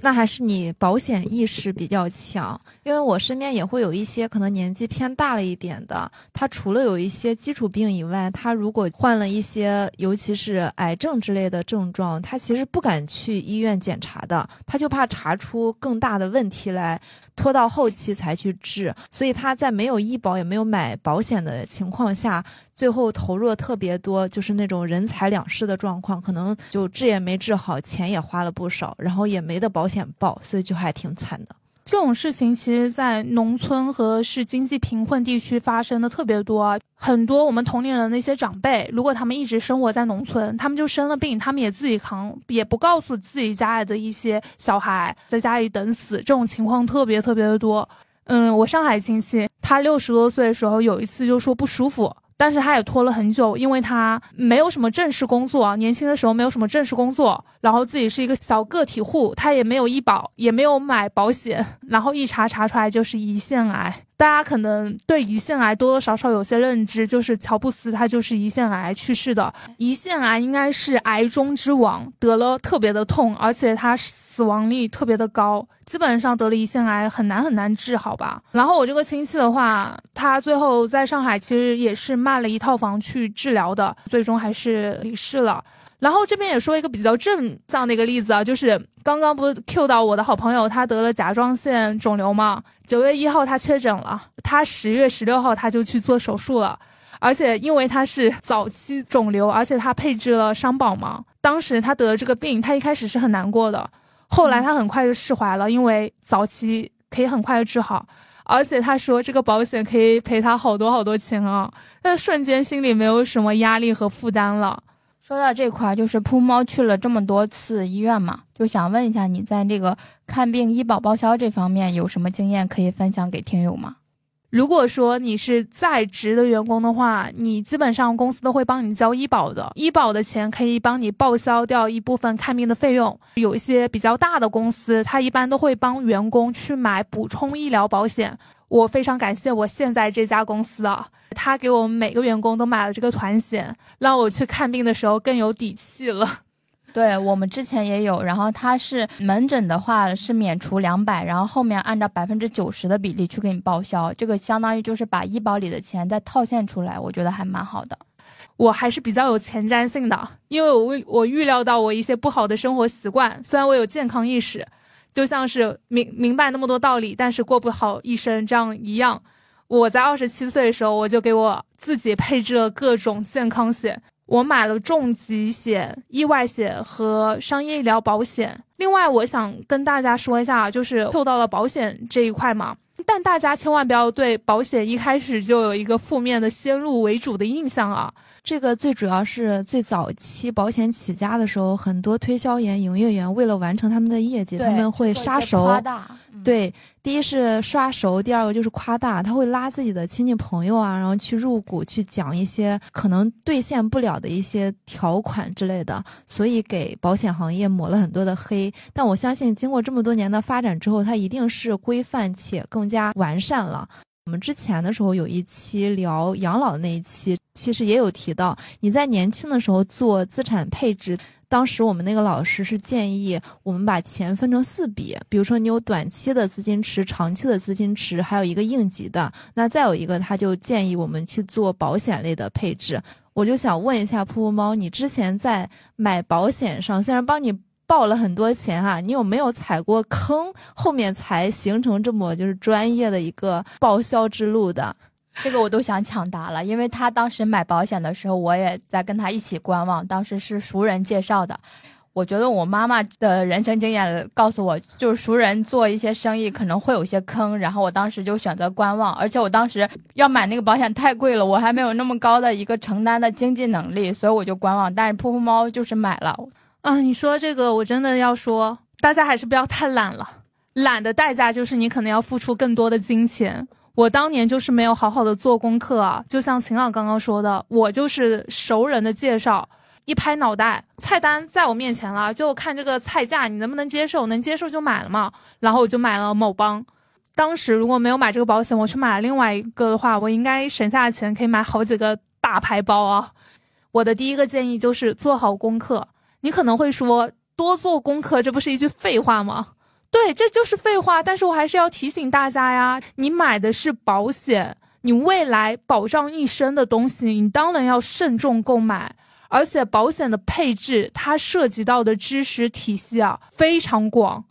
[SPEAKER 3] 那还是你保险意识比较强，因为我身边也会有一些可能年纪偏大了一点的，他除了有一些基础病以外，他如果患了一些，尤其是癌症之类的症状，他其实不敢去医院检查的，他就怕查出更大的问题来。拖到后期才去治，所以他在没有医保也没有买保险的情况下，最后投入了特别多，就是那种人财两失的状况，可能就治也没治好，钱也花了不少，然后也没得保险报，所以就还挺惨的。
[SPEAKER 1] 这种事情其实，在农村和是经济贫困地区发生的特别多。很多我们同龄人的一些长辈，如果他们一直生活在农村，他们就生了病，他们也自己扛，也不告诉自己家里的一些小孩，在家里等死。这种情况特别特别的多。嗯，我上海亲戚，他六十多岁的时候，有一次就说不舒服。但是他也拖了很久，因为他没有什么正式工作，年轻的时候没有什么正式工作，然后自己是一个小个体户，他也没有医保，也没有买保险，然后一查查出来就是胰腺癌。大家可能对胰腺癌多多少少有些认知，就是乔布斯他就是胰腺癌去世的。胰腺癌应该是癌中之王，得了特别的痛，而且他死亡率特别的高，基本上得了胰腺癌很难很难治好吧。然后我这个亲戚的话，他最后在上海其实也是卖了一套房去治疗的，最终还是离世了。然后这边也说一个比较正向的一个例子啊，就是刚刚不是 Q 到我的好朋友，他得了甲状腺肿瘤吗？九月一号他确诊了，他十月十六号他就去做手术了，而且因为他是早期肿瘤，而且他配置了商保嘛，当时他得了这个病，他一开始是很难过的，后来他很快就释怀了，因为早期可以很快就治好，而且他说这个保险可以赔他好多好多钱啊，那瞬间心里没有什么压力和负担了。
[SPEAKER 2] 说到这块儿，就是扑猫去了这么多次医院嘛，就想问一下你在这个看病医保报销这方面有什么经验可以分享给听友吗？
[SPEAKER 1] 如果说你是在职的员工的话，你基本上公司都会帮你交医保的，医保的钱可以帮你报销掉一部分看病的费用。有一些比较大的公司，它一般都会帮员工去买补充医疗保险。我非常感谢我现在这家公司啊，他给我们每个员工都买了这个团险，让我去看病的时候更有底气了。
[SPEAKER 2] 对我们之前也有，然后他是门诊的话是免除两百，然后后面按照百分之九十的比例去给你报销，这个相当于就是把医保里的钱再套现出来，我觉得还蛮好的。
[SPEAKER 1] 我还是比较有前瞻性的，因为我我预料到我一些不好的生活习惯，虽然我有健康意识。就像是明明白那么多道理，但是过不好一生这样一样。我在二十七岁的时候，我就给我自己配置了各种健康险，我买了重疾险、意外险和商业医疗保险。另外，我想跟大家说一下，就是受到了保险这一块嘛，但大家千万不要对保险一开始就有一个负面的先入为主的印象啊。
[SPEAKER 3] 这个最主要是最早期保险起家的时候，很多推销员、营业员为了完成他们的业绩，他们会杀熟。对，第一是刷熟，第二个就是夸大，他会拉自己的亲戚朋友啊，然后去入股，去讲一些可能兑现不了的一些条款之类的，所以给保险行业抹了很多的黑。但我相信，经过这么多年的发展之后，它一定是规范且更加完善了。我们之前的时候有一期聊养老的那一期，其实也有提到，你在年轻的时候做资产配置。当时我们那个老师是建议我们把钱分成四笔，比如说你有短期的资金池、长期的资金池，还有一个应急的。那再有一个，他就建议我们去做保险类的配置。我就想问一下噗噗猫，你之前在买保险上，虽然帮你。报了很多钱哈，你有没有踩过坑？后面才形成这么就是专业的一个报销之路的？
[SPEAKER 2] 这个我都想抢答了，因为他当时买保险的时候，我也在跟他一起观望。当时是熟人介绍的，我觉得我妈妈的人生经验告诉我，就是熟人做一些生意可能会有些坑，然后我当时就选择观望。而且我当时要买那个保险太贵了，我还没有那么高的一个承担的经济能力，所以我就观望。但是噗噗猫就是买了。
[SPEAKER 1] 啊，你说这个我真的要说，大家还是不要太懒了。懒的代价就是你可能要付出更多的金钱。我当年就是没有好好的做功课啊，就像秦朗刚刚说的，我就是熟人的介绍，一拍脑袋，菜单在我面前了，就看这个菜价你能不能接受，能接受就买了嘛。然后我就买了某邦。当时如果没有买这个保险，我去买另外一个的话，我应该省下的钱可以买好几个大牌包啊。我的第一个建议就是做好功课。你可能会说多做功课，这不是一句废话吗？对，这就是废话。但是我还是要提醒大家呀，你买的是保险，你未来保障一生的东西，你当然要慎重购买。而且保险的配置，它涉及到的知识体系啊非常广，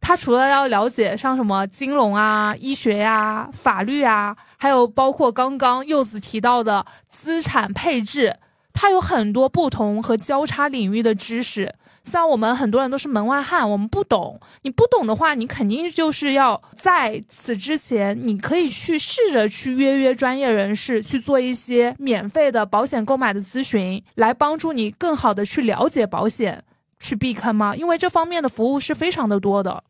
[SPEAKER 1] 它除了要了解像什么金融啊、医学呀、法律啊，还有包括刚刚柚子提到的资产配置。它有很多不同和交叉领域的知识，像我们很多人都是门外汉，我们不懂。你不懂的话，你肯定就是要在此之前，你可以去试着去约约专业人士去做一些免费的保险购买的咨询，来帮助你更好的去了解保险，去避坑吗？因为这方面的服务是非常的多的。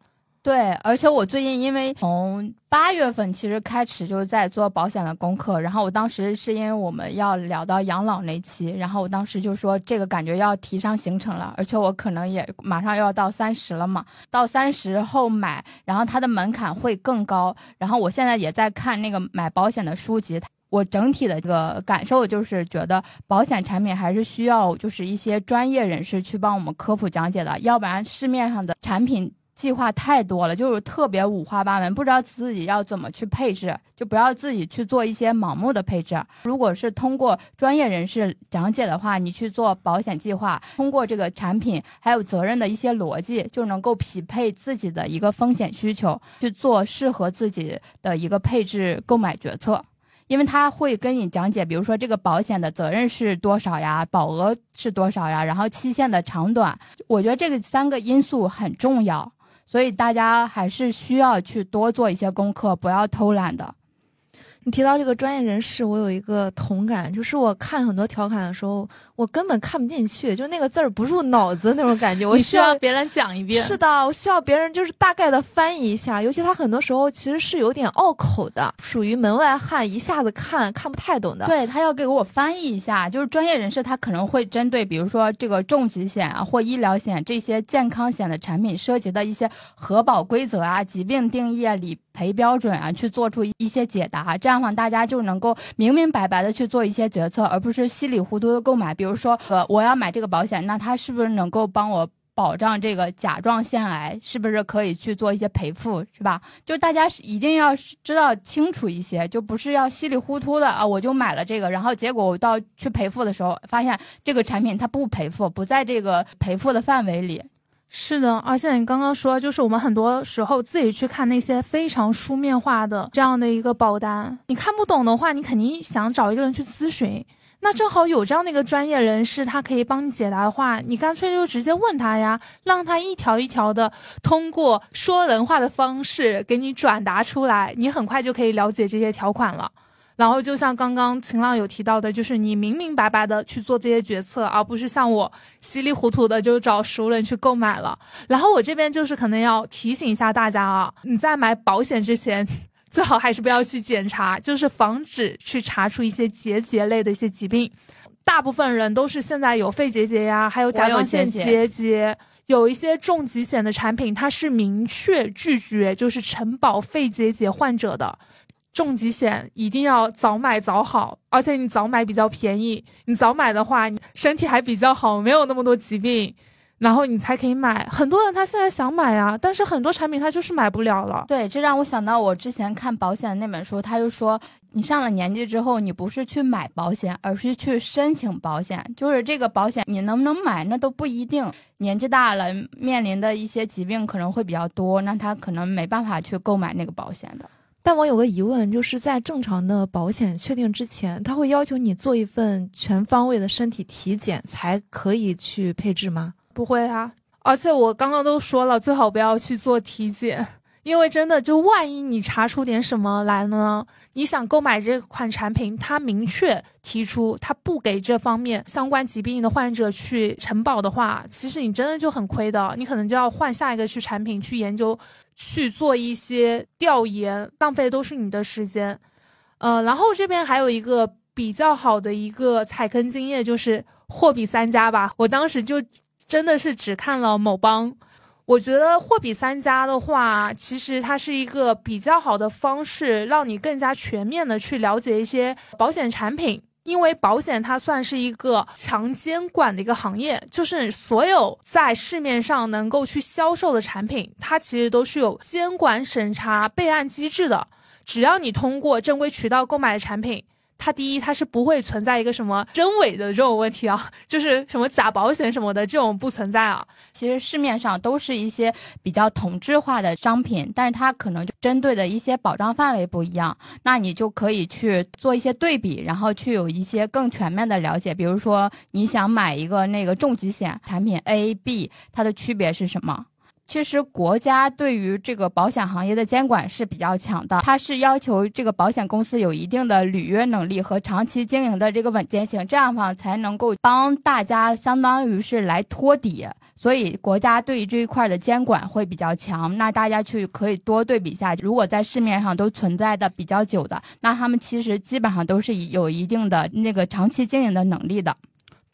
[SPEAKER 2] 对，而且我最近因为从八月份其实开始就在做保险的功课，然后我当时是因为我们要聊到养老那期，然后我当时就说这个感觉要提上行程了，而且我可能也马上又要到三十了嘛，到三十后买，然后它的门槛会更高，然后我现在也在看那个买保险的书籍，我整体的这个感受就是觉得保险产品还是需要就是一些专业人士去帮我们科普讲解的，要不然市面上的产品。计划太多了，就是特别五花八门，不知道自己要怎么去配置，就不要自己去做一些盲目的配置。如果是通过专业人士讲解的话，你去做保险计划，通过这个产品还有责任的一些逻辑，就能够匹配自己的一个风险需求，去做适合自己的一个配置购买决策。因为他会跟你讲解，比如说这个保险的责任是多少呀，保额是多少呀，然后期限的长短，我觉得这个三个因素很重要。所以大家还是需要去多做一些功课，不要偷懒的。
[SPEAKER 3] 你提到这个专业人士，我有一个同感，就是我看很多调侃的时候，我根本看不进去，就那个字儿不入脑子那种感觉。我
[SPEAKER 1] 需要别人讲一遍。
[SPEAKER 3] 是的，我需要别人就是大概的翻译一下，尤其他很多时候其实是有点拗口的，属于门外汉一下子看看不太懂的。
[SPEAKER 2] 对他要给我翻译一下，就是专业人士他可能会针对，比如说这个重疾险啊或医疗险这些健康险的产品涉及的一些核保规则啊、疾病定义啊、理赔标准啊，去做出一些解答，这样的话。大家就能够明明白白的去做一些决策，而不是稀里糊涂的购买。比如说，呃，我要买这个保险，那它是不是能够帮我保障这个甲状腺癌？是不是可以去做一些赔付，是吧？就大家是一定要知道清楚一些，就不是要稀里糊涂的啊，我就买了这个，然后结果我到去赔付的时候，发现这个产品它不赔付，不在这个赔付的范围里。
[SPEAKER 1] 是的，而且你刚刚说，就是我们很多时候自己去看那些非常书面化的这样的一个保单，你看不懂的话，你肯定想找一个人去咨询。那正好有这样的一个专业人士，他可以帮你解答的话，你干脆就直接问他呀，让他一条一条的通过说人话的方式给你转达出来，你很快就可以了解这些条款了。然后就像刚刚晴浪有提到的，就是你明明白白的去做这些决策，而不是像我稀里糊涂的就找熟人去购买了。然后我这边就是可能要提醒一下大家啊，你在买保险之前，最好还是不要去检查，就是防止去查出一些结节类的一些疾病。大部分人都是现在有肺结节呀，还有甲状腺结节，有一些重疾险的产品，它是明确拒绝就是承保肺结节患者的。重疾险一定要早买早好，而且你早买比较便宜。你早买的话，你身体还比较好，没有那么多疾病，然后你才可以买。很多人他现在想买啊，但是很多产品他就是买不了了。
[SPEAKER 2] 对，这让我想到我之前看保险的那本书，他就说，你上了年纪之后，你不是去买保险，而是去申请保险。就是这个保险你能不能买，那都不一定。年纪大了，面临的一些疾病可能会比较多，那他可能没办法去购买那个保险的。
[SPEAKER 3] 但我有个疑问，就是在正常的保险确定之前，他会要求你做一份全方位的身体体检才可以去配置吗？
[SPEAKER 1] 不会啊，而且我刚刚都说了，最好不要去做体检。因为真的，就万一你查出点什么来呢？你想购买这款产品，他明确提出他不给这方面相关疾病的患者去承保的话，其实你真的就很亏的。你可能就要换下一个去产品去研究，去做一些调研，浪费都是你的时间。呃，然后这边还有一个比较好的一个踩坑经验，就是货比三家吧。我当时就真的是只看了某邦。我觉得货比三家的话，其实它是一个比较好的方式，让你更加全面的去了解一些保险产品。因为保险它算是一个强监管的一个行业，就是所有在市面上能够去销售的产品，它其实都是有监管审查备案机制的。只要你通过正规渠道购买的产品，它第一它是不会存在一个什么真伪的这种问题啊，就是什么假保险什么的这种不存在啊。
[SPEAKER 2] 其实市面上都是一些比较同质化的商品，但是它可能就针对的一些保障范围不一样，那你就可以去做一些对比，然后去有一些更全面的了解。比如说你想买一个那个重疾险产品 A、B，它的区别是什么？其实国家对于这个保险行业的监管是比较强的，它是要求这个保险公司有一定的履约能力和长期经营的这个稳健性，这样的话才能够帮大家相当于是来托底，所以国家对于这一块的监管会比较强。那大家去可以多对比一下，如果在市面上都存在的比较久的，那他们其实基本上都是有一定的那个长期经营的能力的。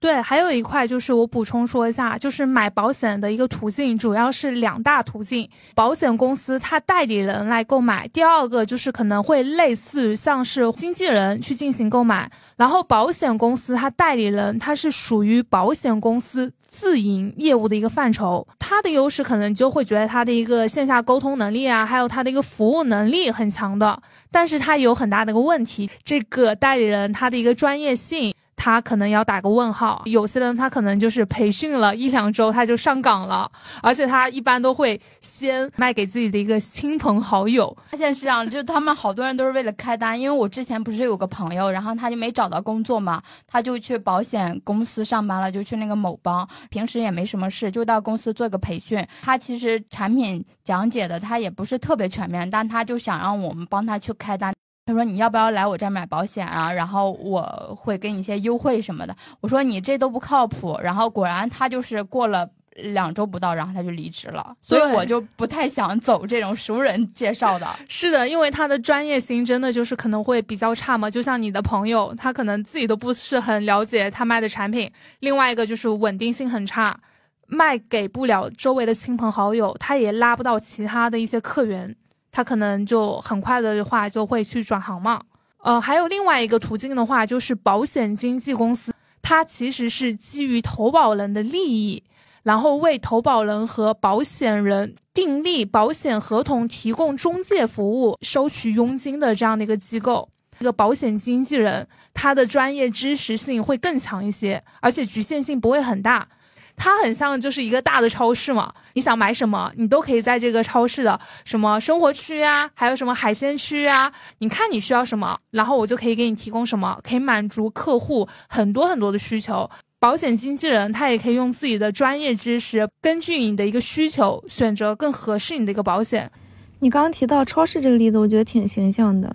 [SPEAKER 1] 对，还有一块就是我补充说一下，就是买保险的一个途径，主要是两大途径：保险公司它代理人来购买，第二个就是可能会类似于像是经纪人去进行购买。然后保险公司它代理人，它是属于保险公司自营业务的一个范畴，它的优势可能就会觉得它的一个线下沟通能力啊，还有它的一个服务能力很强的，但是它有很大的一个问题，这个代理人他的一个专业性。他可能要打个问号，有些人他可能就是培训了一两周他就上岗了，而且他一般都会先卖给自己的一个亲朋好友。
[SPEAKER 2] 发现是这样，就他们好多人都是为了开单。因为我之前不是有个朋友，然后他就没找到工作嘛，他就去保险公司上班了，就去那个某邦，平时也没什么事，就到公司做个培训。他其实产品讲解的他也不是特别全面，但他就想让我们帮他去开单。他说：“你要不要来我这儿买保险啊？然后我会给你一些优惠什么的。”我说：“你这都不靠谱。”然后果然他就是过了两周不到，然后他就离职了。所以我就不太想走这种熟人介绍的。
[SPEAKER 1] 是的，因为他的专业性真的就是可能会比较差嘛。就像你的朋友，他可能自己都不是很了解他卖的产品。另外一个就是稳定性很差，卖给不了周围的亲朋好友，他也拉不到其他的一些客源。他可能就很快的话就会去转行嘛，呃，还有另外一个途径的话，就是保险经纪公司，它其实是基于投保人的利益，然后为投保人和保险人订立保险合同、提供中介服务、收取佣金的这样的一个机构。这个保险经纪人，他的专业知识性会更强一些，而且局限性不会很大。它很像就是一个大的超市嘛，你想买什么，你都可以在这个超市的什么生活区啊，还有什么海鲜区啊，你看你需要什么，然后我就可以给你提供什么，可以满足客户很多很多的需求。保险经纪人他也可以用自己的专业知识，根据你的一个需求，选择更合适你的一个保险。
[SPEAKER 4] 你刚刚提到超市这个例子，我觉得挺形象的。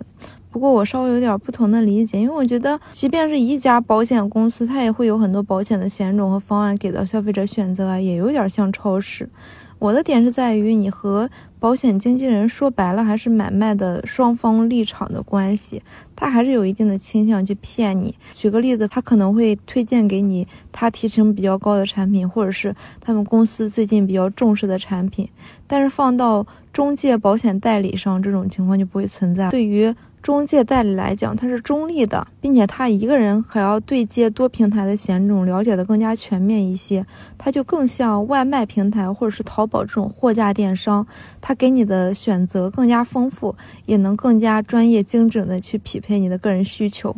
[SPEAKER 4] 不过我稍微有点不同的理解，因为我觉得，即便是一家保险公司，它也会有很多保险的险种和方案给到消费者选择啊，也有点像超市。我的点是在于，你和保险经纪人说白了还是买卖的双方立场的关系，他还是有一定的倾向去骗你。举个例子，他可能会推荐给你他提成比较高的产品，或者是他们公司最近比较重视的产品，但是放到中介保险代理上，这种情况就不会存在。对于中介代理来讲，它是中立的，并且他一个人还要对接多平台的险种，了解的更加全面一些。它就更像外卖平台或者是淘宝这种货架电商，它给你的选择更加丰富，也能更加专业精准的去匹配你的个人需求。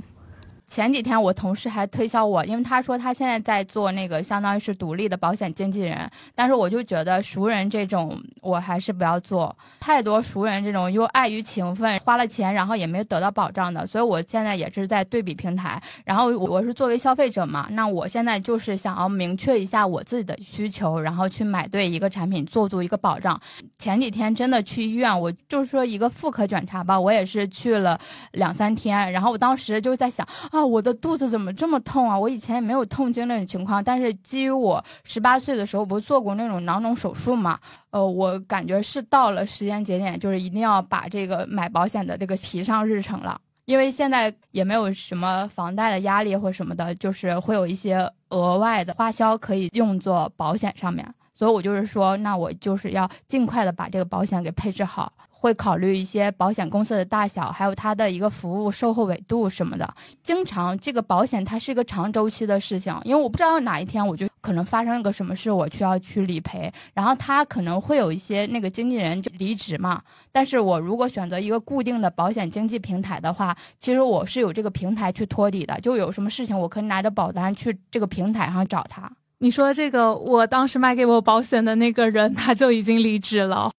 [SPEAKER 2] 前几天我同事还推销我，因为他说他现在在做那个相当于是独立的保险经纪人，但是我就觉得熟人这种我还是不要做，太多熟人这种又碍于情分，花了钱然后也没有得到保障的，所以我现在也是在对比平台，然后我是作为消费者嘛，那我现在就是想要明确一下我自己的需求，然后去买对一个产品，做足一个保障。前几天真的去医院，我就是说一个妇科检查吧，我也是去了两三天，然后我当时就在想啊。啊我的肚子怎么这么痛啊？我以前也没有痛经那种情况，但是基于我十八岁的时候不是做过那种囊肿手术嘛，呃，我感觉是到了时间节点，就是一定要把这个买保险的这个提上日程了。因为现在也没有什么房贷的压力或什么的，就是会有一些额外的花销可以用作保险上面，所以我就是说，那我就是要尽快的把这个保险给配置好。会考虑一些保险公司的大小，还有它的一个服务售后维度什么的。经常这个保险它是一个长周期的事情，因为我不知道哪一天我就可能发生一个什么事，我需要去理赔，然后他可能会有一些那个经纪人就离职嘛。但是我如果选择一个固定的保险经纪平台的话，其实我是有这个平台去托底的，就有什么事情我可以拿着保单去这个平台上找他。
[SPEAKER 1] 你说这个，我当时卖给我保险的那个人，他就已经离职了。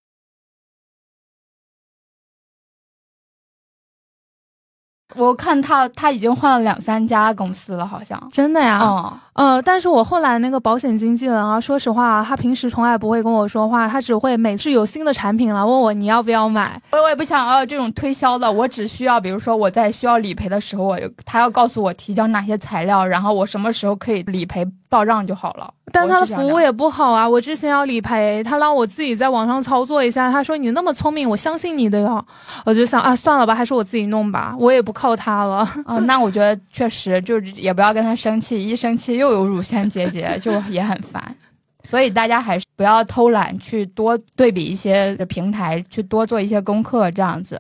[SPEAKER 2] 我看他他已经换了两三家公司了，好像
[SPEAKER 1] 真的呀。
[SPEAKER 2] 嗯
[SPEAKER 1] 呃，但是我后来那个保险经纪人啊，说实话，他平时从来不会跟我说话，他只会每次有新的产品了问我你要不要买。
[SPEAKER 2] 我我也不想要这种推销的，我只需要比如说我在需要理赔的时候，我他要告诉我提交哪些材料，然后我什么时候可以理赔到账就好了。
[SPEAKER 1] 但他的服务也不好啊！我之前要理赔，他让我自己在网上操作一下。他说你那么聪明，我相信你的哟。我就想啊，算了吧，还是我自己弄吧，我也不靠他了。
[SPEAKER 2] 啊，那我觉得确实就是也不要跟他生气，一生气又有乳腺结节，就也很烦。所以大家还是不要偷懒，去多对比一些平台，去多做一些功课，这样子。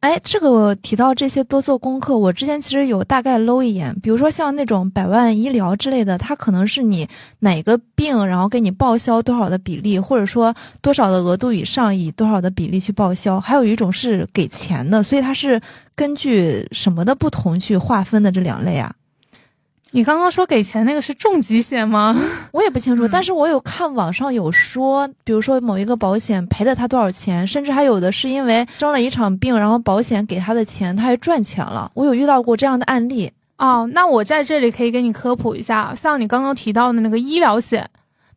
[SPEAKER 3] 哎，这个我提到这些多做功课，我之前其实有大概搂一眼，比如说像那种百万医疗之类的，它可能是你哪个病，然后给你报销多少的比例，或者说多少的额度以上以多少的比例去报销。还有一种是给钱的，所以它是根据什么的不同去划分的这两类啊。
[SPEAKER 1] 你刚刚说给钱那个是重疾险吗？
[SPEAKER 3] 我也不清楚，但是我有看网上有说，比如说某一个保险赔了他多少钱，甚至还有的是因为生了一场病，然后保险给他的钱他还赚钱了。我有遇到过这样的案例
[SPEAKER 1] 哦。那我在这里可以给你科普一下，像你刚刚提到的那个医疗险，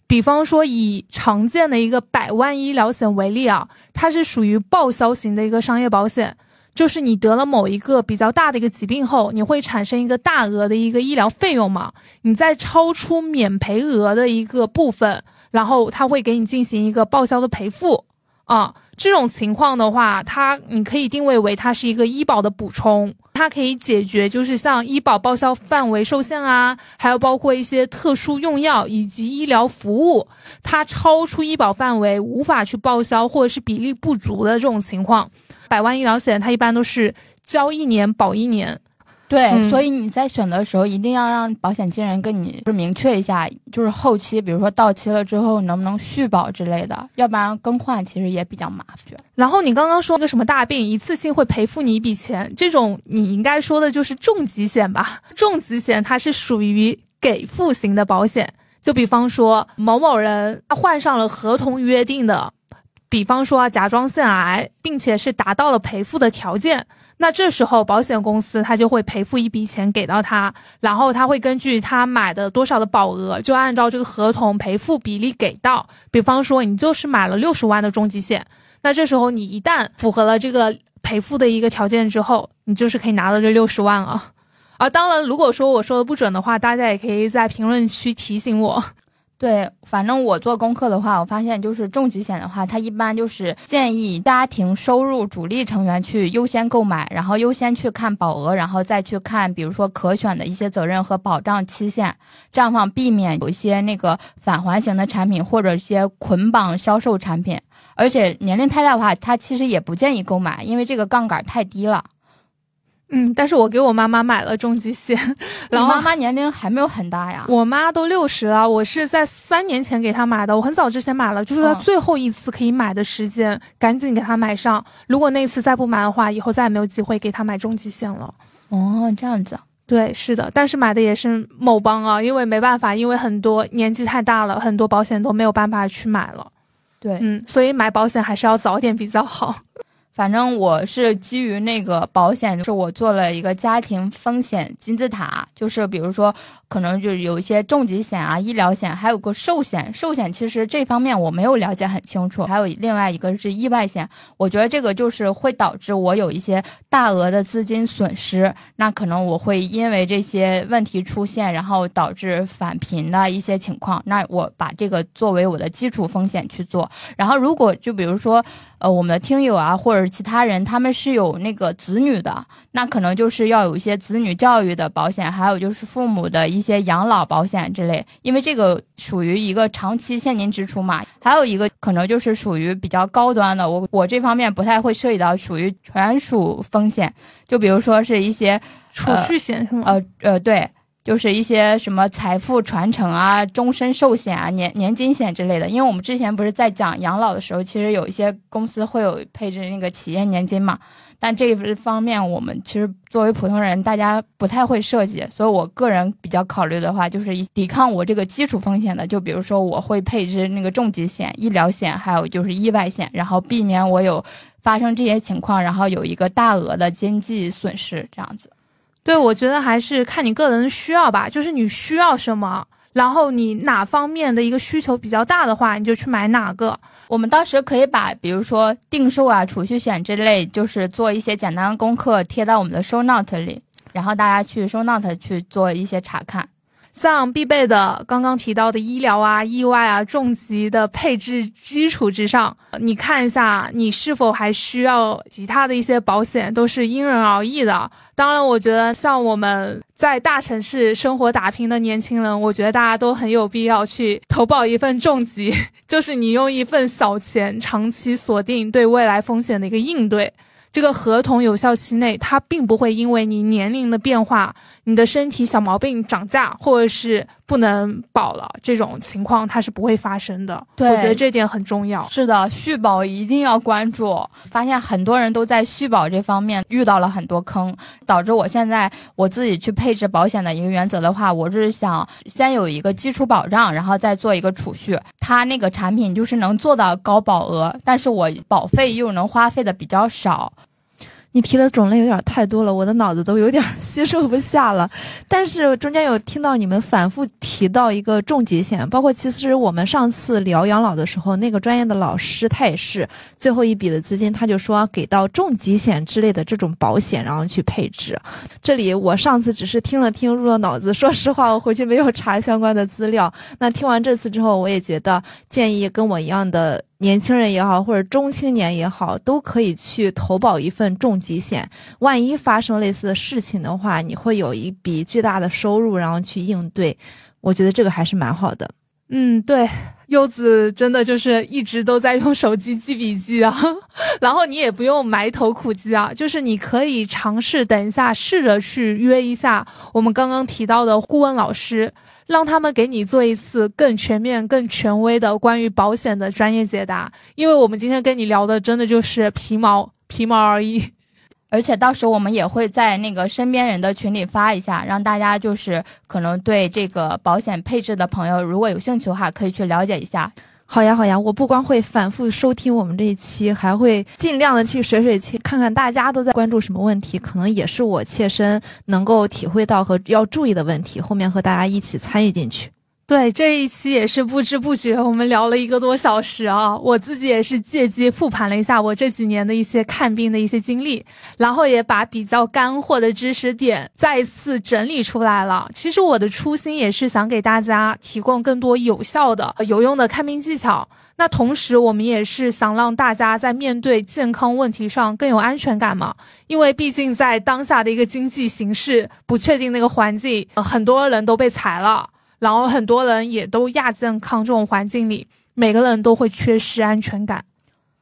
[SPEAKER 1] 比方说以常见的一个百万医疗险为例啊，它是属于报销型的一个商业保险。就是你得了某一个比较大的一个疾病后，你会产生一个大额的一个医疗费用嘛？你在超出免赔额的一个部分，然后他会给你进行一个报销的赔付啊。这种情况的话，它你可以定位为它是一个医保的补充，它可以解决就是像医保报销范围受限啊，还有包括一些特殊用药以及医疗服务，它超出医保范围无法去报销或者是比例不足的这种情况。百万医疗险，它一般都是交一年保一年，
[SPEAKER 2] 对，所以你在选的时候一定要让保险经纪人跟你就是明确一下，就是后期比如说到期了之后能不能续保之类的，要不然更换其实也比较麻烦。
[SPEAKER 1] 然后你刚刚说个什么大病一次性会赔付你一笔钱，这种你应该说的就是重疾险吧？重疾险它是属于给付型的保险，就比方说某某人他患上了合同约定的。比方说甲状腺癌，并且是达到了赔付的条件，那这时候保险公司他就会赔付一笔钱给到他，然后他会根据他买的多少的保额，就按照这个合同赔付比例给到。比方说你就是买了六十万的重疾险，那这时候你一旦符合了这个赔付的一个条件之后，你就是可以拿到这六十万了。啊，当然如果说我说的不准的话，大家也可以在评论区提醒我。
[SPEAKER 2] 对，反正我做功课的话，我发现就是重疾险的话，它一般就是建议家庭收入主力成员去优先购买，然后优先去看保额，然后再去看，比如说可选的一些责任和保障期限，这样方避免有一些那个返还型的产品或者一些捆绑销售产品。而且年龄太大的话，它其实也不建议购买，因为这个杠杆太低了。
[SPEAKER 1] 嗯，但是我给我妈妈买了重疾险，然后
[SPEAKER 2] 妈妈年龄还没有很大呀，
[SPEAKER 1] 我妈都六十了，我是在三年前给她买的，我很早之前买了，就是她最后一次可以买的时间，赶紧给她买上。如果那次再不买的话，以后再也没有机会给她买重疾险了。
[SPEAKER 2] 哦，这样子，
[SPEAKER 1] 对，是的，但是买的也是某邦啊，因为没办法，因为很多年纪太大了，很多保险都没有办法去买了。
[SPEAKER 2] 对，
[SPEAKER 1] 嗯，所以买保险还是要早点比较好。
[SPEAKER 2] 反正我是基于那个保险，就是我做了一个家庭风险金字塔，就是比如说可能就是有一些重疾险啊、医疗险，还有个寿险。寿险其实这方面我没有了解很清楚，还有另外一个是意外险。我觉得这个就是会导致我有一些大额的资金损失，那可能我会因为这些问题出现，然后导致返贫的一些情况。那我把这个作为我的基础风险去做。然后如果就比如说。呃，我们的听友啊，或者其他人，他们是有那个子女的，那可能就是要有一些子女教育的保险，还有就是父母的一些养老保险之类，因为这个属于一个长期现金支出嘛。还有一个可能就是属于比较高端的，我我这方面不太会涉及到，属于权属风险，就比如说是一些
[SPEAKER 1] 储蓄险是吗？
[SPEAKER 2] 呃呃，对。就是一些什么财富传承啊、终身寿险啊、年年金险之类的。因为我们之前不是在讲养老的时候，其实有一些公司会有配置那个企业年金嘛。但这一方面，我们其实作为普通人，大家不太会设计。所以我个人比较考虑的话，就是抵抗我这个基础风险的。就比如说，我会配置那个重疾险、医疗险，还有就是意外险，然后避免我有发生这些情况，然后有一个大额的经济损失这样子。
[SPEAKER 1] 对，我觉得还是看你个人需要吧，就是你需要什么，然后你哪方面的一个需求比较大的话，你就去买哪个。
[SPEAKER 2] 我们到时可以把，比如说定寿啊、储蓄险之类，就是做一些简单的功课，贴到我们的 show note 里，然后大家去 show note 去做一些查看。
[SPEAKER 1] 像必备的，刚刚提到的医疗啊、意外啊、重疾的配置基础之上，你看一下你是否还需要其他的一些保险，都是因人而异的。当然，我觉得像我们在大城市生活打拼的年轻人，我觉得大家都很有必要去投保一份重疾，就是你用一份小钱长期锁定对未来风险的一个应对。这个合同有效期内，它并不会因为你年龄的变化、你的身体小毛病涨价，或者是不能保了这种情况，它是不会发生的。
[SPEAKER 2] 对，
[SPEAKER 1] 我觉得这点很重要。
[SPEAKER 2] 是的，续保一定要关注。发现很多人都在续保这方面遇到了很多坑，导致我现在我自己去配置保险的一个原则的话，我是想先有一个基础保障，然后再做一个储蓄。它那个产品就是能做到高保额，但是我保费又能花费的比较少。
[SPEAKER 3] 你提的种类有点太多了，我的脑子都有点 吸收不下了。但是中间有听到你们反复提到一个重疾险，包括其实我们上次聊养老的时候，那个专业的老师他也是最后一笔的资金，他就说给到重疾险之类的这种保险，然后去配置。这里我上次只是听了听入了脑子，说实话我回去没有查相关的资料。那听完这次之后，我也觉得建议跟我一样的。年轻人也好，或者中青年也好，都可以去投保一份重疾险。万一发生类似的事情的话，你会有一笔巨大的收入，然后去应对。我觉得这个还是蛮好的。
[SPEAKER 1] 嗯，对，柚子真的就是一直都在用手机记笔记啊，然后你也不用埋头苦记啊，就是你可以尝试等一下，试着去约一下我们刚刚提到的顾问老师。让他们给你做一次更全面、更权威的关于保险的专业解答，因为我们今天跟你聊的真的就是皮毛皮毛而已。
[SPEAKER 2] 而且到时候我们也会在那个身边人的群里发一下，让大家就是可能对这个保险配置的朋友，如果有兴趣的话，可以去了解一下。
[SPEAKER 3] 好呀，好呀，我不光会反复收听我们这一期，还会尽量的去水水去看看大家都在关注什么问题，可能也是我切身能够体会到和要注意的问题，后面和大家一起参与进去。
[SPEAKER 1] 对这一期也是不知不觉，我们聊了一个多小时啊！我自己也是借机复盘了一下我这几年的一些看病的一些经历，然后也把比较干货的知识点再次整理出来了。其实我的初心也是想给大家提供更多有效的、有用的看病技巧。那同时，我们也是想让大家在面对健康问题上更有安全感嘛。因为毕竟在当下的一个经济形势不确定那个环境，很多人都被裁了。然后很多人也都亚健康这种环境里，每个人都会缺失安全感。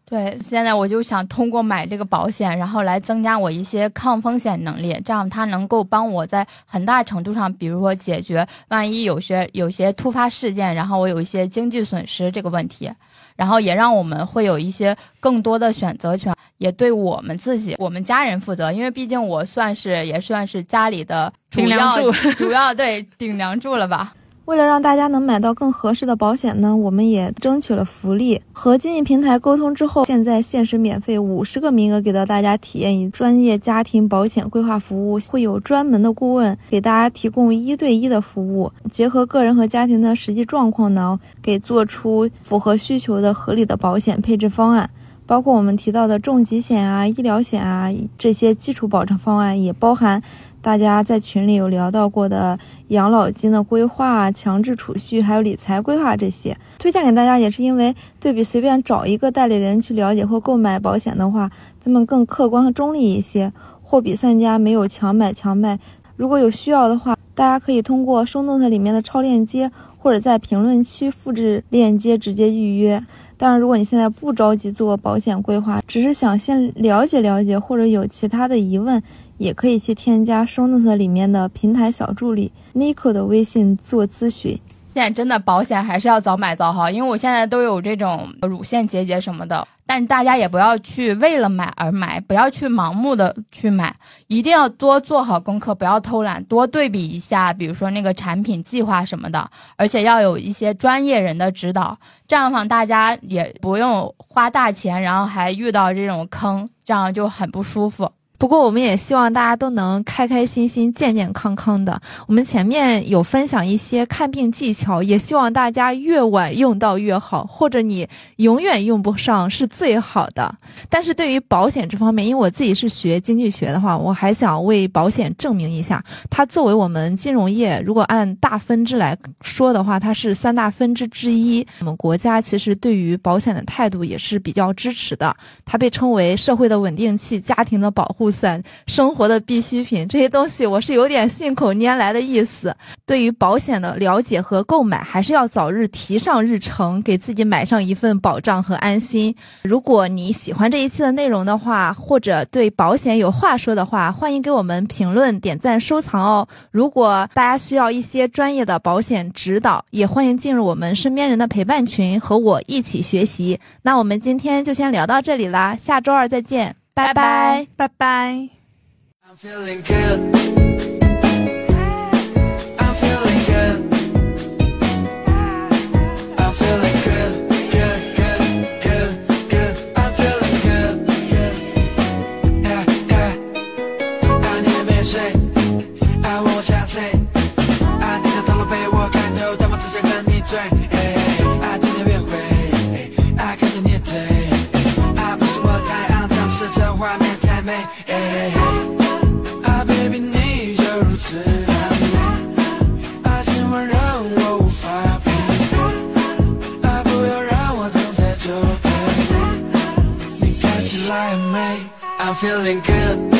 [SPEAKER 2] 对，现在我就想通过买这个保险，然后来增加我一些抗风险能力，这样它能够帮我在很大程度上，比如说解决万一有些有些突发事件，然后我有一些经济损失这个问题，然后也让我们会有一些更多的选择权，也对我们自己、我们家人负责，因为毕竟我算是也算是家里的
[SPEAKER 1] 顶梁柱，
[SPEAKER 2] 主要对顶梁柱了吧。
[SPEAKER 4] 为了让大家能买到更合适的保险呢，我们也争取了福利。和经济平台沟通之后，现在限时免费五十个名额给到大家体验以专业家庭保险规划服务，会有专门的顾问给大家提供一对一的服务，结合个人和家庭的实际状况呢，给做出符合需求的合理的保险配置方案。包括我们提到的重疾险啊、医疗险啊这些基础保障方案，也包含。大家在群里有聊到过的养老金的规划、强制储蓄，还有理财规划这些，推荐给大家也是因为对比随便找一个代理人去了解或购买保险的话，他们更客观和中立一些，货比三家，没有强买强卖。如果有需要的话，大家可以通过收 note 里面的超链接，或者在评论区复制链接直接预约。当然，如果你现在不着急做保险规划，只是想先了解了解，或者有其他的疑问，也可以去添加收 note 里面的平台小助理 Nico 的微信做咨询。
[SPEAKER 2] 现在真的保险还是要早买早好，因为我现在都有这种乳腺结节什么的。但是大家也不要去为了买而买，不要去盲目的去买，一定要多做好功课，不要偷懒，多对比一下，比如说那个产品计划什么的，而且要有一些专业人的指导，这样的话大家也不用花大钱，然后还遇到这种坑，这样就很不舒服。
[SPEAKER 3] 不过，我们也希望大家都能开开心心、健健康康的。我们前面有分享一些看病技巧，也希望大家越晚用到越好，或者你永远用不上是最好的。但是对于保险这方面，因为我自己是学经济学的话，我还想为保险证明一下，它作为我们金融业，如果按大分支来说的话，它是三大分支之一。我们国家其实对于保险的态度也是比较支持的，它被称为社会的稳定器、家庭的保护。伞，生活的必需品，这些东西我是有点信口拈来的意思。对于保险的了解和购买，还是要早日提上日程，给自己买上一份保障和安心。如果你喜欢这一期的内容的话，或者对保险有话说的话，欢迎给我们评论、点赞、收藏哦。如果大家需要一些专业的保险指导，也欢迎进入我们身边人的陪伴群，和我一起学习。那我们今天就先聊到这里啦，下周二再见。拜拜，
[SPEAKER 5] 拜拜。 美。啊，baby，你就如此的美，啊，今晚让我无法疲，啊，不要让我躺在这陪你看起来很美，I'm feeling good。